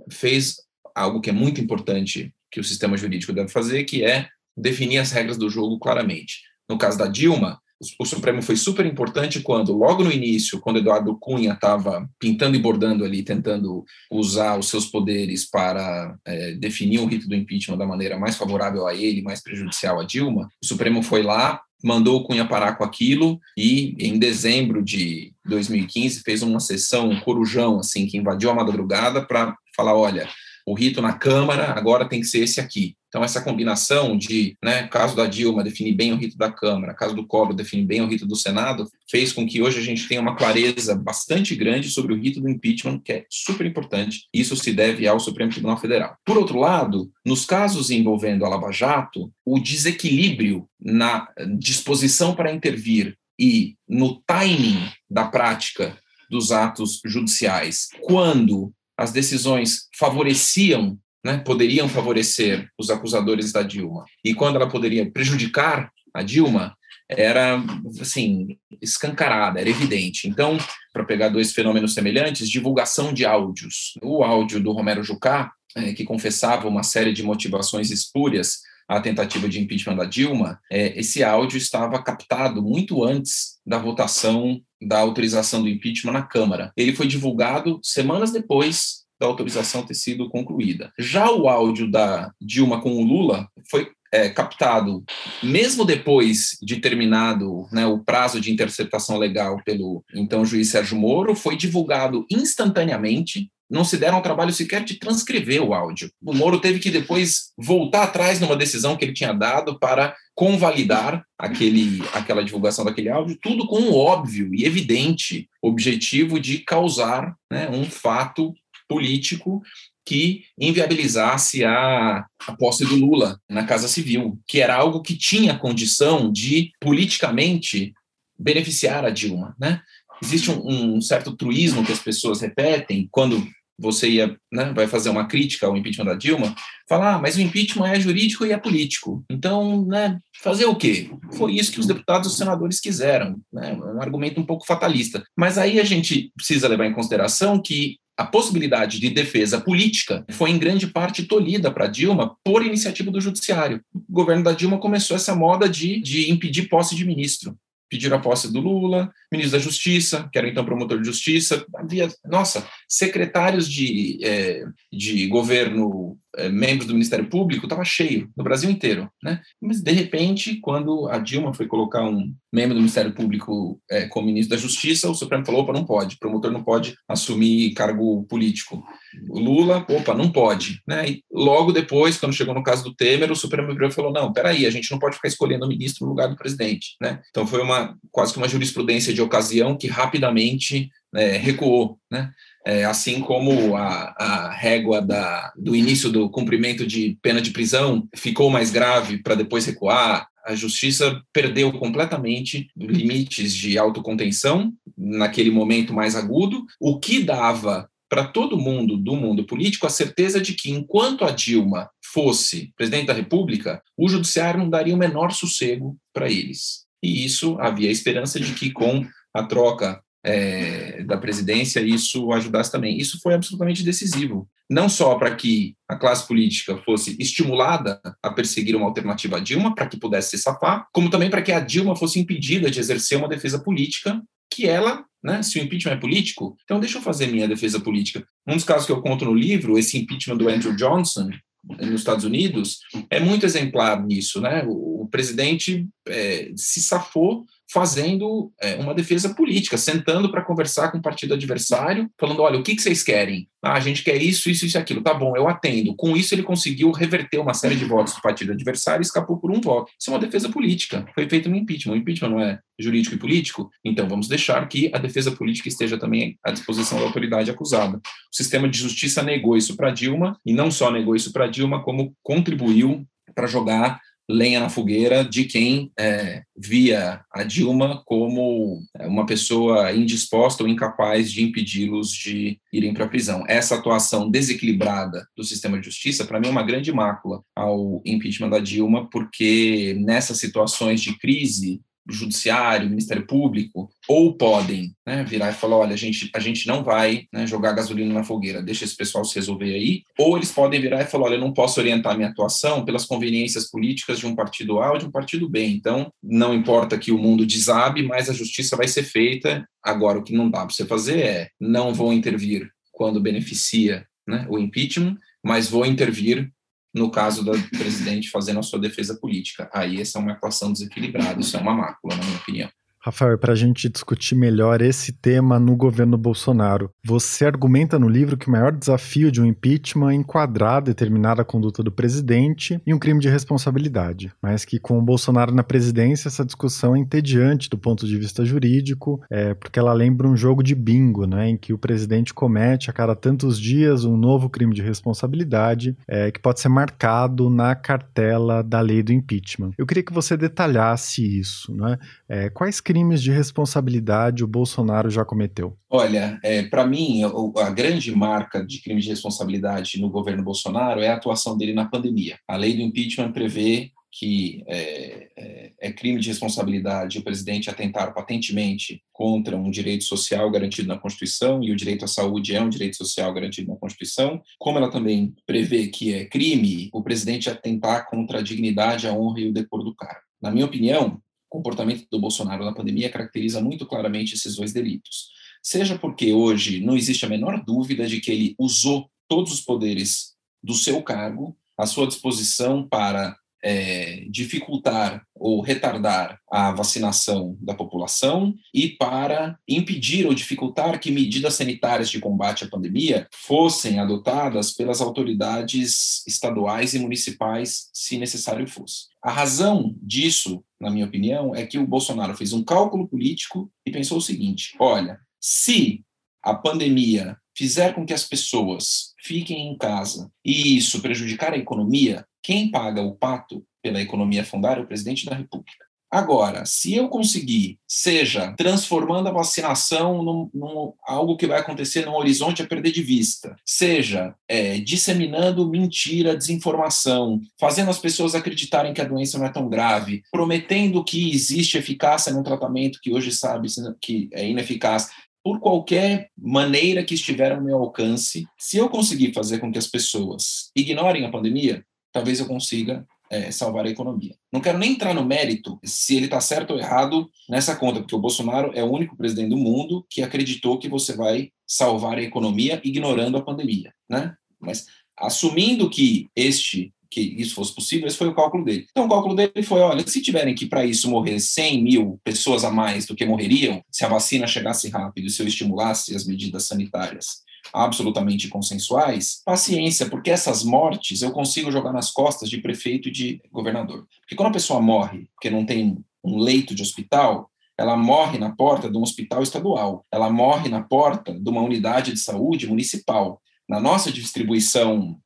fez algo que é muito importante que o sistema jurídico deve fazer, que é definir as regras do jogo claramente. No caso da Dilma, o Supremo foi super importante quando, logo no início, quando Eduardo Cunha estava pintando e bordando ali, tentando usar os seus poderes para é, definir o rito do impeachment da maneira mais favorável a ele, mais prejudicial a Dilma, o Supremo foi lá, mandou o Cunha parar com aquilo e, em dezembro de 2015, fez uma sessão, um corujão, assim, que invadiu a madrugada para falar, olha, o rito na Câmara agora tem que ser esse aqui. Então, essa combinação de, né, caso da Dilma definir bem o rito da Câmara, caso do Collor definir bem o rito do Senado, fez com que hoje a gente tenha uma clareza bastante grande sobre o rito do impeachment, que é super importante. Isso se deve ao Supremo Tribunal Federal. Por outro lado, nos casos envolvendo a Lava Jato, o desequilíbrio na disposição para intervir e no timing da prática dos atos judiciais, quando as decisões favoreciam, né, poderiam favorecer os acusadores da Dilma, e quando ela poderia prejudicar a Dilma, era assim escancarada, era evidente. Então, para pegar dois fenômenos semelhantes, divulgação de áudios. O áudio do Romero Jucá, é, que confessava uma série de motivações espúrias à tentativa de impeachment da Dilma, é, esse áudio estava captado muito antes da votação da autorização do impeachment na Câmara. Ele foi divulgado semanas depois da autorização ter sido concluída. Já o áudio da Dilma com o Lula foi é, captado, mesmo depois de terminado né, o prazo de interceptação legal pelo então juiz Sérgio Moro, foi divulgado instantaneamente não se deram ao trabalho sequer de transcrever o áudio. O Moro teve que depois voltar atrás numa decisão que ele tinha dado para convalidar aquele, aquela divulgação daquele áudio, tudo com o óbvio e evidente objetivo de causar né, um fato político que inviabilizasse a, a posse do Lula na Casa Civil, que era algo que tinha condição de politicamente beneficiar a Dilma, né? Existe um, um certo truísmo que as pessoas repetem quando você ia, né, vai fazer uma crítica ao impeachment da Dilma, falar, ah, mas o impeachment é jurídico e é político. Então, né, fazer o quê? Foi isso que os deputados e os senadores quiseram. Né, um argumento um pouco fatalista. Mas aí a gente precisa levar em consideração que a possibilidade de defesa política foi em grande parte tolhida para Dilma por iniciativa do judiciário. O governo da Dilma começou essa moda de, de impedir posse de ministro pediram a posse do Lula, ministro da Justiça, que era então promotor de justiça, havia, nossa, secretários de, é, de governo, é, membros do Ministério Público, estava cheio, no Brasil inteiro, né? Mas, de repente, quando a Dilma foi colocar um membro do Ministério Público é, como ministro da Justiça, o Supremo falou, opa, não pode, promotor não pode assumir cargo político. Lula, opa, não pode, né? E logo depois, quando chegou no caso do Temer, o Supremo Tribunal falou, não, peraí, a gente não pode ficar escolhendo o ministro no lugar do presidente, né? Então foi uma, quase que uma jurisprudência de ocasião que rapidamente é, recuou, né? É, assim como a, a régua da, do início do cumprimento de pena de prisão ficou mais grave para depois recuar, a justiça perdeu completamente limites de autocontenção naquele momento mais agudo, o que dava para todo mundo do mundo político a certeza de que, enquanto a Dilma fosse presidente da República, o judiciário não daria o menor sossego para eles. E isso havia a esperança de que, com a troca é, da presidência, isso ajudasse também. Isso foi absolutamente decisivo, não só para que a classe política fosse estimulada a perseguir uma alternativa a Dilma, para que pudesse se safar, como também para que a Dilma fosse impedida de exercer uma defesa política que ela, né, se o impeachment é político, então deixa eu fazer minha defesa política. Um dos casos que eu conto no livro, esse impeachment do Andrew Johnson, nos Estados Unidos, é muito exemplar nisso, né? O, o presidente é, se safou fazendo é, uma defesa política, sentando para conversar com o partido adversário, falando: olha, o que, que vocês querem? Ah, a gente quer isso, isso, isso aquilo. Tá bom, eu atendo. Com isso, ele conseguiu reverter uma série de votos do partido adversário e escapou por um voto. Isso é uma defesa política. Foi feito no impeachment. O impeachment não é jurídico e político? Então, vamos deixar que a defesa política esteja também à disposição da autoridade acusada. O sistema de justiça negou isso para Dilma, e não só negou isso para Dilma, como contribuiu para jogar lenha na fogueira de quem é, via a Dilma como é, uma pessoa indisposta ou incapaz de impedi-los de irem para a prisão. Essa atuação desequilibrada do sistema de justiça, para mim, é uma grande mácula ao impeachment da Dilma, porque nessas situações de crise judiciário, Ministério Público, ou podem né, virar e falar, olha, a gente, a gente não vai né, jogar gasolina na fogueira, deixa esse pessoal se resolver aí, ou eles podem virar e falar, olha, eu não posso orientar minha atuação pelas conveniências políticas de um partido A ou de um partido B, então não importa que o mundo desabe, mas a justiça vai ser feita, agora o que não dá para você fazer é, não vou intervir quando beneficia né, o impeachment, mas vou intervir no caso do presidente fazendo a sua defesa política. Aí essa é uma equação desequilibrada, isso é uma mácula, na minha opinião. Rafael, para a gente discutir melhor esse tema no governo Bolsonaro, você argumenta no livro que o maior desafio de um impeachment é enquadrar determinada conduta do presidente em um crime de responsabilidade, mas que com o Bolsonaro na presidência essa discussão é entediante do ponto de vista jurídico, é, porque ela lembra um jogo de bingo, né, em que o presidente comete a cada tantos dias um novo crime de responsabilidade é, que pode ser marcado na cartela da lei do impeachment. Eu queria que você detalhasse isso, né? É, quais crimes de responsabilidade o Bolsonaro já cometeu? Olha, é, para mim, a grande marca de crime de responsabilidade no governo Bolsonaro é a atuação dele na pandemia. A lei do impeachment prevê que é, é, é, crime de responsabilidade o presidente atentar patentemente contra um direito social garantido na Constituição, e o direito à saúde é um direito social garantido na Constituição, como ela também prevê que é crime o presidente atentar contra a dignidade, a honra e o decoro do cargo. Na minha opinião, o comportamento do Bolsonaro na pandemia caracteriza muito claramente esses dois delitos. Seja porque hoje não existe a menor dúvida de que ele usou todos os poderes do seu cargo à sua disposição para é, dificultar ou retardar a vacinação da população e para impedir ou dificultar que medidas sanitárias de combate à pandemia fossem adotadas pelas autoridades estaduais e municipais, se necessário fosse. A razão disso, na minha opinião, é que o Bolsonaro fez um cálculo político e pensou o seguinte: olha, se a pandemia fizer com que as pessoas fiquem em casa e isso prejudicar a economia, quem paga o pato pela economia fundar é o presidente da República. Agora, se eu conseguir, seja transformando a vacinação num, num algo que vai acontecer num horizonte a perder de vista, seja é, disseminando mentira, desinformação, fazendo as pessoas acreditarem que a doença não é tão grave, prometendo que existe eficácia num tratamento que hoje sabe que é ineficaz, por qualquer maneira que estiver ao meu alcance, se eu conseguir fazer com que as pessoas ignorem a pandemia, talvez eu consiga é, salvar a economia. Não quero nem entrar no mérito se ele está certo ou errado nessa conta, porque o Bolsonaro é o único presidente do mundo que acreditou que você vai salvar a economia ignorando a pandemia, né? Mas assumindo que este que isso fosse possível, esse foi o cálculo dele. Então, o cálculo dele foi: olha, se tiverem que para isso morrer 100 mil pessoas a mais do que morreriam, se a vacina chegasse rápido, se eu estimulasse as medidas sanitárias absolutamente consensuais, paciência, porque essas mortes eu consigo jogar nas costas de prefeito e de governador. Porque quando a pessoa morre porque não tem um leito de hospital, ela morre na porta de um hospital estadual, ela morre na porta de uma unidade de saúde municipal. Na nossa distribuição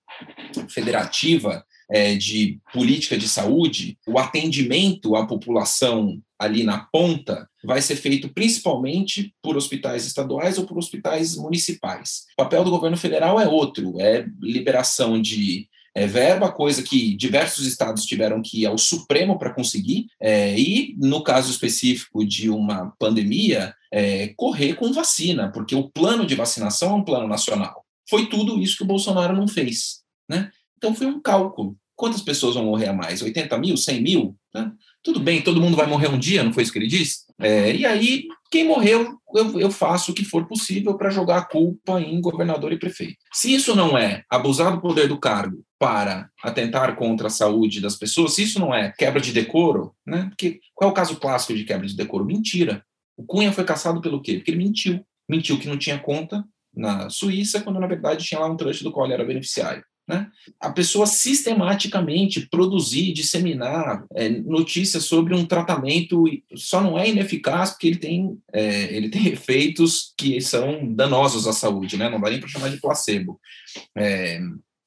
federativa, é, de política de saúde, o atendimento à população ali na ponta vai ser feito principalmente por hospitais estaduais ou por hospitais municipais. O papel do governo federal é outro, é liberação de é, verba, coisa que diversos estados tiveram que ir ao Supremo para conseguir, é, e no caso específico de uma pandemia, é, correr com vacina, porque o plano de vacinação é um plano nacional. Foi tudo isso que o Bolsonaro não fez. Né? Então foi um cálculo. Quantas pessoas vão morrer a mais? 80 mil? 100 mil? Né? Tudo bem, todo mundo vai morrer um dia, não foi isso que ele disse? É, e aí, quem morreu, eu, eu faço o que for possível para jogar a culpa em governador e prefeito. Se isso não é abusar do poder do cargo para atentar contra a saúde das pessoas, se isso não é quebra de decoro, né? Porque qual é o caso clássico de quebra de decoro? Mentira. O Cunha foi caçado pelo quê? Porque ele mentiu. Mentiu que não tinha conta na Suíça, quando na verdade tinha lá um trust do qual ele era beneficiário. Né? A pessoa sistematicamente produzir, disseminar é, notícias sobre um tratamento só não é ineficaz porque ele tem, é, ele tem (laughs) efeitos que são danosos à saúde, né? não dá nem para chamar de placebo. É,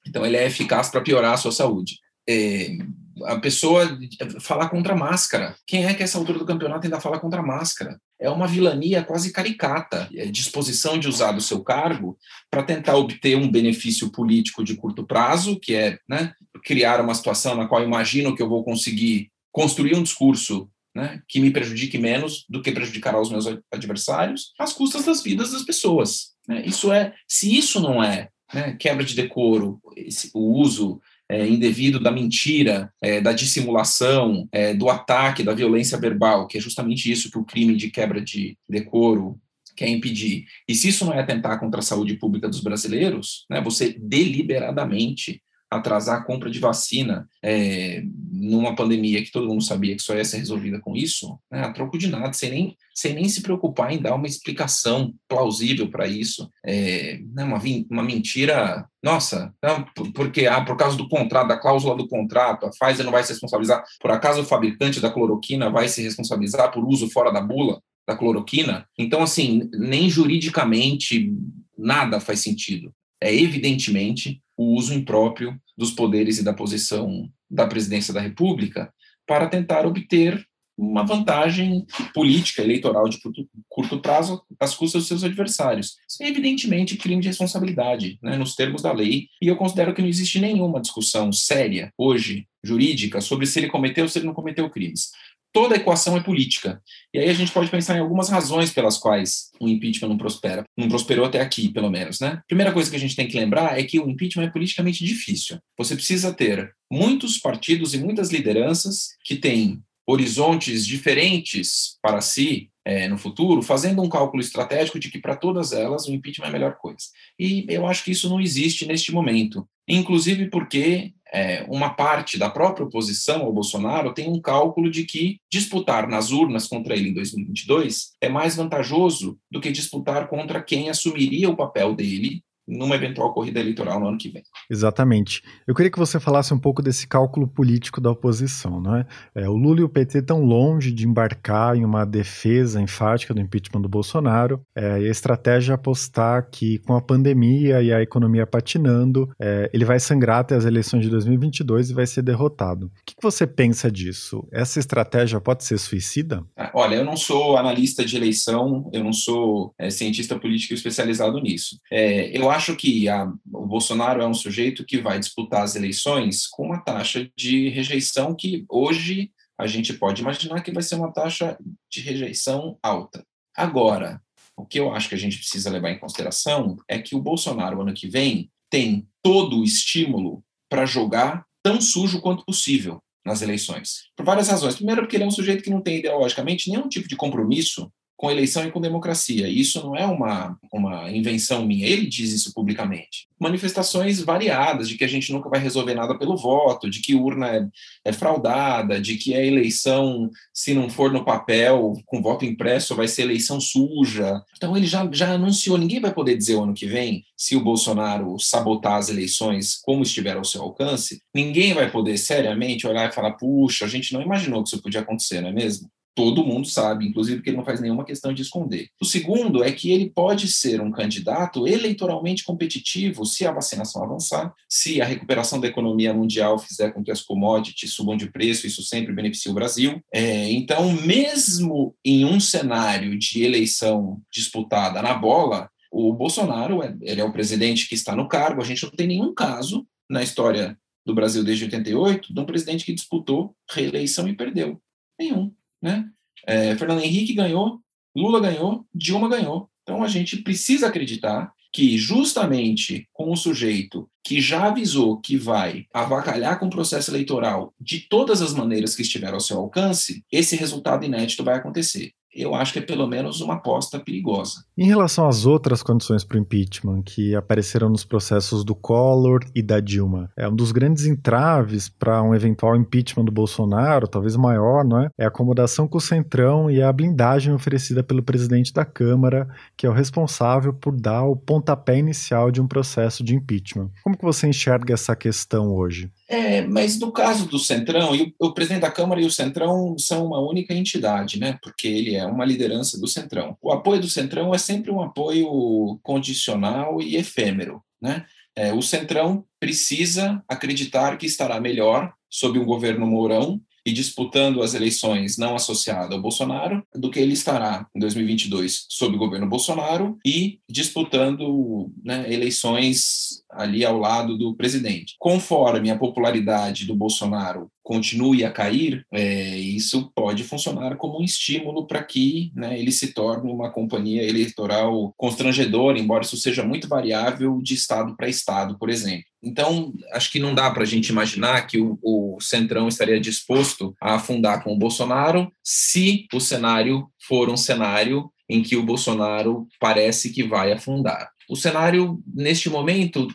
então, ele é eficaz para piorar a sua saúde. É, a pessoa falar contra a máscara. Quem é que, essa altura do campeonato, ainda fala contra a máscara? É uma vilania quase caricata, é disposição de usar do seu cargo para tentar obter um benefício político de curto prazo, que é né, criar uma situação na qual imagino que eu vou conseguir construir um discurso né, que me prejudique menos do que prejudicará os meus adversários, às custas das vidas das pessoas. Né? Isso é, se isso não é né, quebra de decoro, esse, o uso é, indevido da mentira, é, da dissimulação, é, do ataque, da violência verbal, que é justamente isso que o crime de quebra de decoro quer impedir. E se isso não é atentar contra a saúde pública dos brasileiros, né, você deliberadamente atrasar a compra de vacina, é, numa pandemia que todo mundo sabia que só ia ser resolvida com isso, né, a troco de nada, sem nem, sem nem se preocupar em dar uma explicação plausível para isso. É, né, uma, uma mentira, nossa, não, porque ah, por causa do contrato, da cláusula do contrato, a Pfizer não vai se responsabilizar, por acaso o fabricante da cloroquina vai se responsabilizar por uso fora da bula da cloroquina? Então, assim, nem juridicamente nada faz sentido. É evidentemente o uso impróprio dos poderes e da posição da presidência da República para tentar obter uma vantagem política, eleitoral de curto, curto prazo às custas dos seus adversários. Isso é evidentemente crime de responsabilidade, né, nos termos da lei, e eu considero que não existe nenhuma discussão séria hoje, jurídica, sobre se ele cometeu ou se ele não cometeu crimes toda equação é política. E aí a gente pode pensar em algumas razões pelas quais o impeachment não prospera, não prosperou até aqui, pelo menos, né? Primeira coisa que a gente tem que lembrar é que o impeachment é politicamente difícil. Você precisa ter muitos partidos e muitas lideranças que têm horizontes diferentes para si é, no futuro, fazendo um cálculo estratégico de que para todas elas o impeachment é a melhor coisa. E eu acho que isso não existe neste momento, inclusive porque é, uma parte da própria oposição ao Bolsonaro tem um cálculo de que disputar nas urnas contra ele em 2022 é mais vantajoso do que disputar contra quem assumiria o papel dele numa eventual corrida eleitoral no ano que vem. Exatamente. Eu queria que você falasse um pouco desse cálculo político da oposição. Não é? é o Lula e o PT estão longe de embarcar em uma defesa enfática do impeachment do Bolsonaro. É, e a estratégia é apostar que, com a pandemia e a economia patinando, é, ele vai sangrar até as eleições de 2022 e vai ser derrotado. O que, que você pensa disso? Essa estratégia pode ser suicida? Ah, olha, eu não sou analista de eleição, eu não sou é, cientista político especializado nisso. É, eu acho que a, o Bolsonaro é um sujeito que vai disputar as eleições com uma taxa de rejeição que hoje a gente pode imaginar que vai ser uma taxa de rejeição alta. Agora, o que eu acho que a gente precisa levar em consideração é que o Bolsonaro, ano que vem, tem todo o estímulo para jogar tão sujo quanto possível nas eleições. Por várias razões. Primeiro, porque ele é um sujeito que não tem ideologicamente nenhum tipo de compromisso com eleição e com democracia. Isso não é uma, uma invenção minha, ele diz isso publicamente. Manifestações variadas de que a gente nunca vai resolver nada pelo voto, de que urna é, é fraudada, de que a eleição, se não for no papel, com voto impresso, vai ser eleição suja. Então ele já, já anunciou, ninguém vai poder dizer o ano que vem, se o Bolsonaro sabotar as eleições como estiver ao seu alcance, ninguém vai poder seriamente olhar e falar, puxa, a gente não imaginou que isso podia acontecer, não é mesmo? Todo mundo sabe, inclusive que ele não faz nenhuma questão de esconder. O segundo é que ele pode ser um candidato eleitoralmente competitivo se a vacinação avançar, se a recuperação da economia mundial fizer com que as commodities subam de preço, isso sempre beneficia o Brasil. É, então, mesmo em um cenário de eleição disputada na bola, o Bolsonaro é, ele é o presidente que está no cargo, a gente não tem nenhum caso na história do Brasil desde 88 de um presidente que disputou reeleição e perdeu. Nenhum. Né? É, Fernando Henrique ganhou, Lula ganhou, Dilma ganhou. Então a gente precisa acreditar que justamente com o sujeito que já avisou que vai avacalhar com o processo eleitoral de todas as maneiras que estiver ao seu alcance, esse resultado inédito vai acontecer eu acho que é pelo menos uma aposta perigosa. Em relação às outras condições para o impeachment que apareceram nos processos do Collor e da Dilma, é um dos grandes entraves para um eventual impeachment do Bolsonaro, talvez maior, não é? É a acomodação com o Centrão e a blindagem oferecida pelo presidente da Câmara, que é o responsável por dar o pontapé inicial de um processo de impeachment. Como que você enxerga essa questão hoje? É, mas no caso do Centrão, o, o, presidente da Câmara e o Centrão são uma única entidade, né? Porque ele é uma liderança do Centrão. O apoio do Centrão é sempre um apoio condicional e efêmero, né? É, o Centrão precisa acreditar que estará melhor sob um governo Mourão e disputando as eleições não associado ao Bolsonaro, do que ele estará em 2022 sob o governo Bolsonaro e disputando né, eleições ali ao lado do presidente. Conforme a popularidade do Bolsonaro continue a cair, é, isso pode funcionar como um estímulo para que né, ele se torne uma companhia eleitoral constrangedora, embora isso seja muito variável de estado para estado, por exemplo. Então, acho que não dá para a gente imaginar que o, o, Centrão estaria disposto a afundar com o Bolsonaro se o cenário for um cenário em que o Bolsonaro parece que vai afundar. O cenário, neste momento,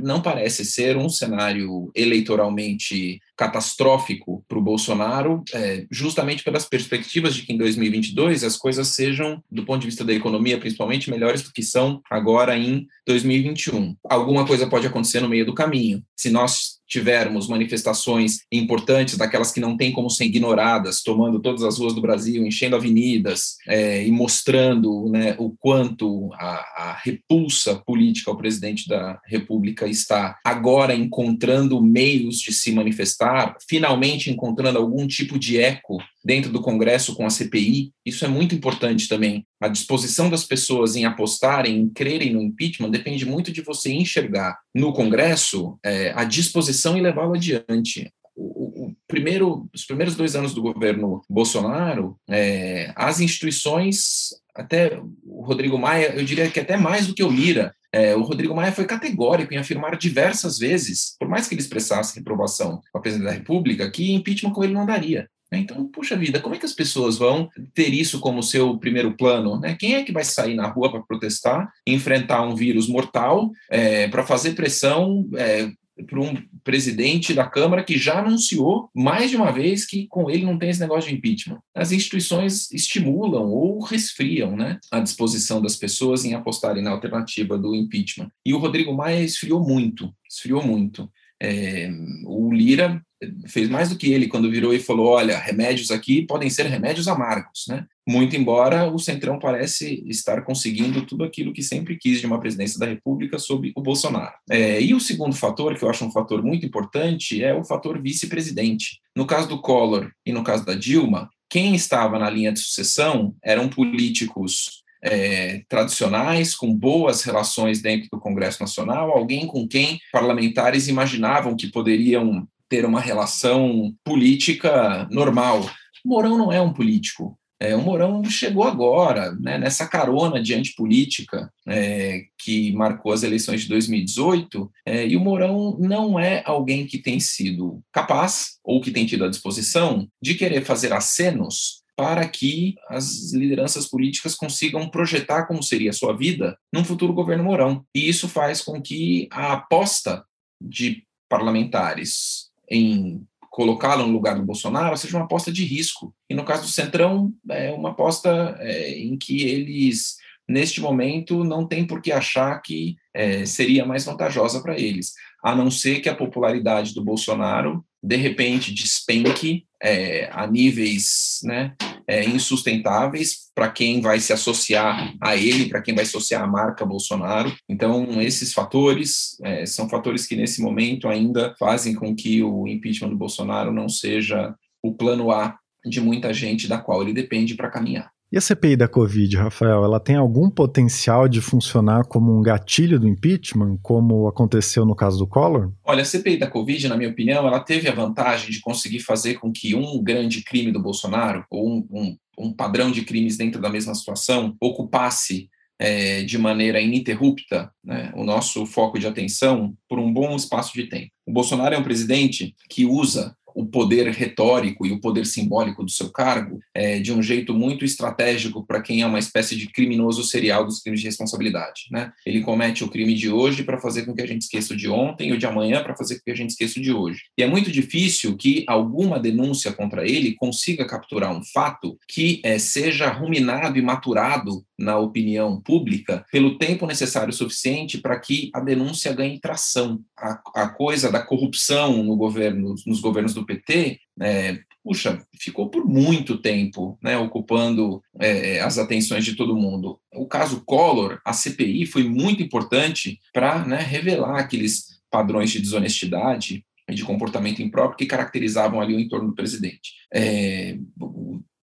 não parece ser um cenário eleitoralmente catastrófico o Bolsonaro, é, justamente pelas perspectivas de que em 2022 as coisas sejam, do ponto de vista da economia, principalmente, melhores do que são agora em 2021. Alguma coisa pode acontecer no meio do caminho. Se nós tivermos manifestações importantes, daquelas que não tem como ser ignoradas, tomando todas as ruas do Brasil, enchendo avenidas é, e mostrando né, o quanto a, a, repulsa política ao presidente da República está agora encontrando meios de se manifestar, finalmente encontrando algum tipo de eco dentro do Congresso com a CPI. Isso é muito importante também. A disposição das pessoas em apostarem, em crerem no impeachment, depende muito de você enxergar no Congresso é, a disposição e levá-lo adiante. O, primeiro, os primeiros dois anos do governo Bolsonaro, é, as instituições, até o Rodrigo Maia, eu diria que até mais do que o Lira, é, o Rodrigo Maia foi categórico em afirmar diversas vezes, por mais que ele expressasse reprovação com a presidente da República, que impeachment com ele não daria. Né? Então, puxa vida, como é que as pessoas vão ter isso como seu primeiro plano? Né? Quem é que vai sair na rua para protestar, enfrentar um vírus mortal, é, para fazer pressão é, para um presidente da Câmara que já anunciou mais de uma vez que com ele não tem esse negócio de impeachment. As instituições estimulam ou resfriam né, a disposição das pessoas em apostarem na alternativa do impeachment. E o Rodrigo Maia esfriou muito, esfriou muito. É, o Lira fez mais do que ele quando virou e falou: olha, remédios aqui podem ser remédios amargos, né? Muito embora o Centrão parece estar conseguindo tudo aquilo que sempre quis de uma presidência da República sob o Bolsonaro. É, e o segundo fator, que eu acho um fator muito importante, é o fator vice-presidente. No caso do Collor e no caso da Dilma, quem estava na linha de sucessão eram políticos é, tradicionais, com boas relações dentro do Congresso Nacional, alguém com quem parlamentares imaginavam que poderiam ter uma relação política normal. O Mourão não é um político. É, o Mourão chegou agora, né, nessa carona de antipolítica é, que marcou as eleições de 2018, é, e o Mourão não é alguém que tem sido capaz ou que tem tido a disposição de querer fazer acenos para que as lideranças políticas consigam projetar como seria a sua vida num futuro governo Mourão. E isso faz com que a aposta de parlamentares em colocá-lo no lugar do Bolsonaro seja uma aposta de risco. E no caso do Centrão, é uma aposta é, em que eles, neste momento, não têm por que achar que é, seria mais vantajosa para eles, a não ser que a popularidade do Bolsonaro, de repente, despenque é, a níveis né, é, insustentáveis para quem vai se associar a ele, para quem vai associar a marca Bolsonaro. Então, esses fatores é, são fatores que, nesse momento, ainda fazem com que o impeachment do Bolsonaro não seja o plano A de muita gente da qual ele depende para caminhar. E a CPI da Covid, Rafael, ela tem algum potencial de funcionar como um gatilho do impeachment, como aconteceu no caso do Collor? Olha, a CPI da Covid, na minha opinião, ela teve a vantagem de conseguir fazer com que um grande crime do Bolsonaro, ou um, um, um padrão de crimes dentro da mesma situação, ocupasse é, de maneira ininterrupta né, o nosso foco de atenção por um bom espaço de tempo. O Bolsonaro é um presidente que usa o poder retórico e o poder simbólico do seu cargo é, de um jeito muito estratégico para quem é uma espécie de criminoso serial dos crimes de responsabilidade. Né? Ele comete o crime de hoje para fazer com que a gente esqueça o de ontem o de amanhã para fazer com que a gente esqueça o de hoje. E é muito difícil que alguma denúncia contra ele consiga capturar um fato que é, seja ruminado e maturado na opinião pública pelo tempo necessário suficiente para que a denúncia ganhe tração. A, a coisa da corrupção no governo, nos governos do PT, é, puxa, ficou por muito tempo né, ocupando é, as atenções de todo mundo. O caso Collor, a CPI foi muito importante para né, revelar aqueles padrões de desonestidade e de comportamento impróprio que caracterizavam ali o entorno do presidente. É,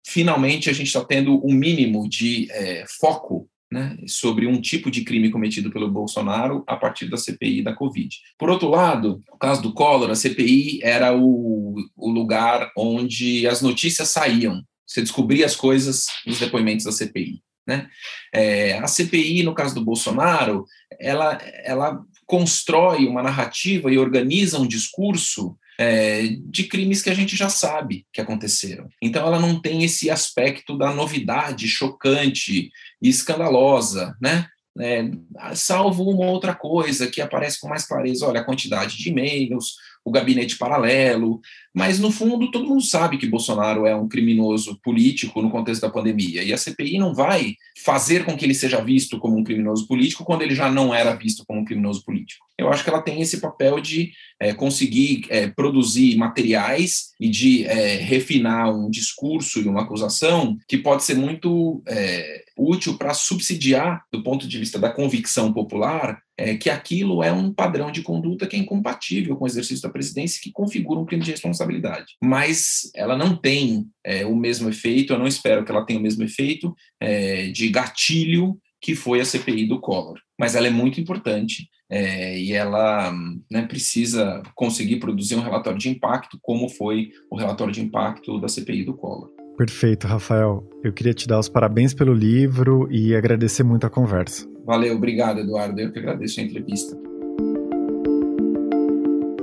finalmente a gente está tendo um mínimo de é, foco né, sobre um tipo de crime cometido pelo Bolsonaro a partir da CPI da Covid. Por outro lado, no caso do Collor, a CPI era o, o lugar onde as notícias saíam. Você descobria as coisas nos depoimentos da CPI. Né? É, a CPI, no caso do Bolsonaro, ela, ela constrói uma narrativa e organiza um discurso é, de crimes que a gente já sabe que aconteceram. Então, ela não tem esse aspecto da novidade chocante e escandalosa, né? É, salvo uma outra coisa que aparece com mais clareza: olha, a quantidade de e-mails, o gabinete paralelo, mas no fundo todo mundo sabe que Bolsonaro é um criminoso político no contexto da pandemia, e a CPI não vai fazer com que ele seja visto como um criminoso político quando ele já não era visto como um criminoso político. Eu acho que ela tem esse papel de é, conseguir é, produzir materiais e de é, refinar um discurso e uma acusação que pode ser muito é, útil para subsidiar, do ponto de vista da convicção popular, é, que aquilo é um padrão de conduta que é incompatível com o exercício da presidência que configura um crime de responsabilidade. Mas ela não tem é, o mesmo efeito, eu não espero que ela tenha o mesmo efeito é, de gatilho que foi a CPI do Collor. Mas ela é muito importante é, e ela né, precisa conseguir produzir um relatório de impacto, como foi o relatório de impacto da CPI do Collor. Perfeito, Rafael. Eu queria te dar os parabéns pelo livro e agradecer muito a conversa. Valeu, obrigado, Eduardo. Eu que agradeço a entrevista.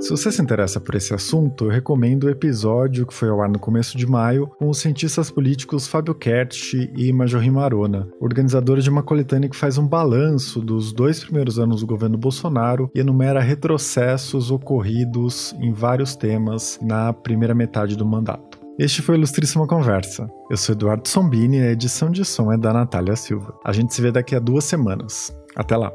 Se você se interessa por esse assunto, eu recomendo o episódio que foi ao ar no começo de maio com os cientistas políticos Fábio Kertsch e Majorri Marona, organizadores de uma coletânea que faz um balanço dos dois primeiros anos do governo Bolsonaro e enumera retrocessos ocorridos em vários temas na primeira metade do mandato. Este foi Ilustríssima Conversa. Eu sou Eduardo Sombini e a edição de som é da Natália Silva. A gente se vê daqui a duas semanas. Até lá!